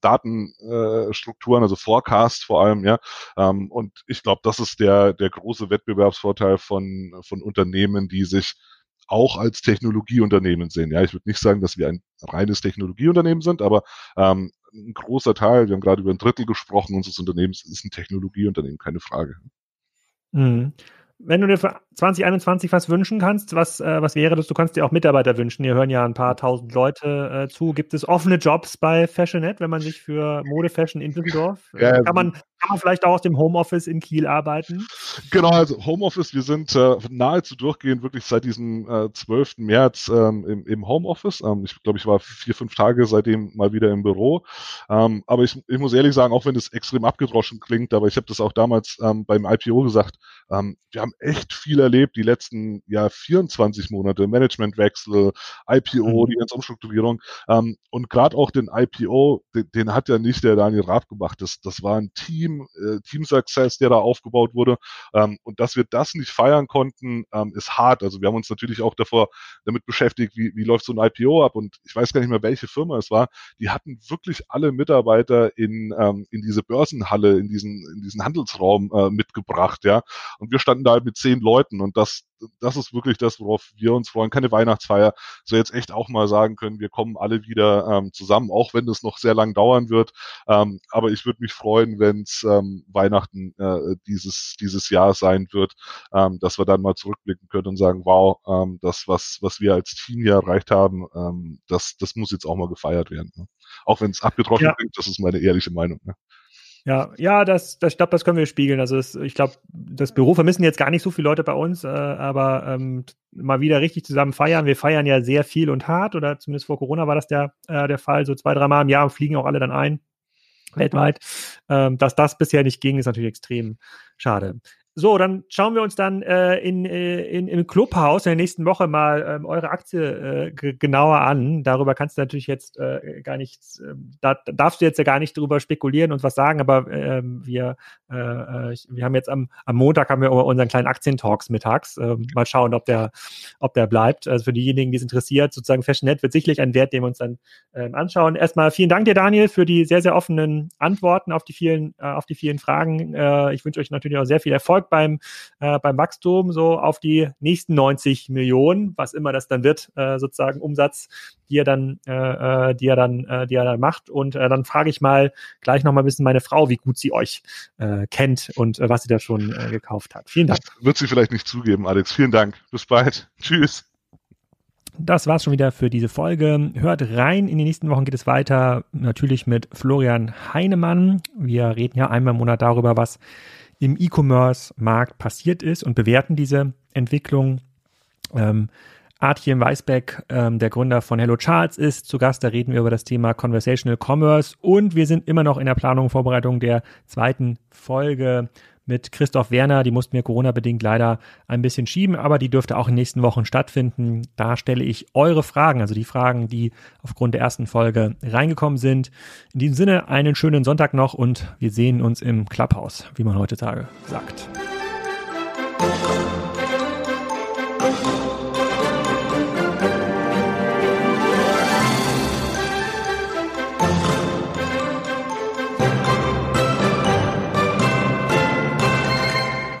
Datenstrukturen, äh, also Forecast vor allem, ja. Ähm, und ich glaube, das ist der, der große Wettbewerbsvorteil von, von Unternehmen, die sich auch als Technologieunternehmen sehen. Ja, ich würde nicht sagen, dass wir ein reines Technologieunternehmen sind, aber ähm, ein großer Teil, wir haben gerade über ein Drittel gesprochen unseres Unternehmens, ist ein Technologieunternehmen, keine Frage. Mhm wenn du dir für 2021 was wünschen kannst, was, äh, was wäre das? Du kannst dir auch Mitarbeiter wünschen. Hier hören ja ein paar tausend Leute äh, zu. Gibt es offene Jobs bei Fashionet, wenn man sich für Modefashion in Düsseldorf, äh, kann, man, kann man vielleicht auch aus dem Homeoffice in Kiel arbeiten? Genau, also Homeoffice, wir sind äh, nahezu durchgehend wirklich seit diesem äh, 12. März ähm, im, im Homeoffice. Ähm, ich glaube, ich war vier, fünf Tage seitdem mal wieder im Büro. Ähm, aber ich, ich muss ehrlich sagen, auch wenn es extrem abgedroschen klingt, aber ich habe das auch damals ähm, beim IPO gesagt, ähm, wir haben echt viel erlebt die letzten ja 24 Monate, Managementwechsel, IPO, mhm. die ganze Umstrukturierung. Ähm, und gerade auch den IPO, den, den, hat ja nicht der Daniel Raab gemacht. Das, das war ein Team, äh, Team Success, der da aufgebaut wurde. Ähm, und dass wir das nicht feiern konnten, ähm, ist hart. Also wir haben uns natürlich auch davor damit beschäftigt, wie, wie läuft so ein IPO ab. Und ich weiß gar nicht mehr, welche Firma es war. Die hatten wirklich alle Mitarbeiter in, ähm, in diese Börsenhalle, in diesen, in diesen Handelsraum äh, mitgebracht, ja. Und wir standen da halt mit zehn Leuten und das das ist wirklich das, worauf wir uns freuen. Keine Weihnachtsfeier. So jetzt echt auch mal sagen können, wir kommen alle wieder ähm, zusammen, auch wenn es noch sehr lang dauern wird. Ähm, aber ich würde mich freuen, wenn es ähm, Weihnachten äh, dieses, dieses Jahr sein wird, ähm, dass wir dann mal zurückblicken können und sagen, wow, ähm, das, was, was wir als Team hier erreicht haben, ähm, das, das muss jetzt auch mal gefeiert werden. Ne? Auch wenn es abgedroschen ja. klingt, das ist meine ehrliche Meinung. Ne? Ja, ja, das, das, ich glaube, das können wir spiegeln. Also das, ich glaube, das Büro vermissen jetzt gar nicht so viele Leute bei uns, äh, aber ähm, mal wieder richtig zusammen feiern. Wir feiern ja sehr viel und hart, oder zumindest vor Corona war das der, äh, der Fall. So zwei, dreimal im Jahr fliegen auch alle dann ein. Weltweit. Ähm, dass das bisher nicht ging, ist natürlich extrem schade. So, dann schauen wir uns dann äh, in, äh, in, im Clubhaus in der nächsten Woche mal ähm, eure Aktie äh, genauer an. Darüber kannst du natürlich jetzt äh, gar nicht, äh, da darfst du jetzt ja gar nicht drüber spekulieren und was sagen, aber äh, wir, äh, äh wir haben jetzt am, am Montag haben wir unseren kleinen Aktientalks mittags. Äh, mal schauen, ob der, ob der bleibt. Also für diejenigen, die es interessiert, sozusagen FashionNet wird sicherlich ein Wert, den wir uns dann äh, anschauen. Erstmal vielen Dank dir, Daniel, für die sehr, sehr offenen Antworten auf die vielen, äh, auf die vielen Fragen. Äh, ich wünsche euch natürlich auch sehr viel Erfolg beim, beim Wachstum so auf die nächsten 90 Millionen, was immer das dann wird, sozusagen Umsatz, die er dann, äh, äh, die er dann, äh, die er dann macht. Und äh, dann frage ich mal gleich noch mal ein bisschen meine Frau, wie gut sie euch äh, kennt und äh, was sie da schon äh, gekauft hat. Vielen Dank. Das wird sie vielleicht nicht zugeben, Alex. Vielen Dank. Bis bald. Tschüss. Das war's schon wieder für diese Folge. Hört rein. In den nächsten Wochen geht es weiter. Natürlich mit Florian Heinemann. Wir reden ja einmal im Monat darüber, was im E-Commerce-Markt passiert ist und bewerten diese Entwicklung. Ähm, Artjem Weisbeck, ähm, der Gründer von Hello Charts, ist zu Gast. Da reden wir über das Thema Conversational Commerce und wir sind immer noch in der Planung und Vorbereitung der zweiten Folge mit Christoph Werner. Die mussten wir Corona-bedingt leider ein bisschen schieben, aber die dürfte auch in den nächsten Wochen stattfinden. Da stelle ich eure Fragen, also die Fragen, die aufgrund der ersten Folge reingekommen sind. In diesem Sinne einen schönen Sonntag noch und wir sehen uns im Clubhouse, wie man heutzutage sagt.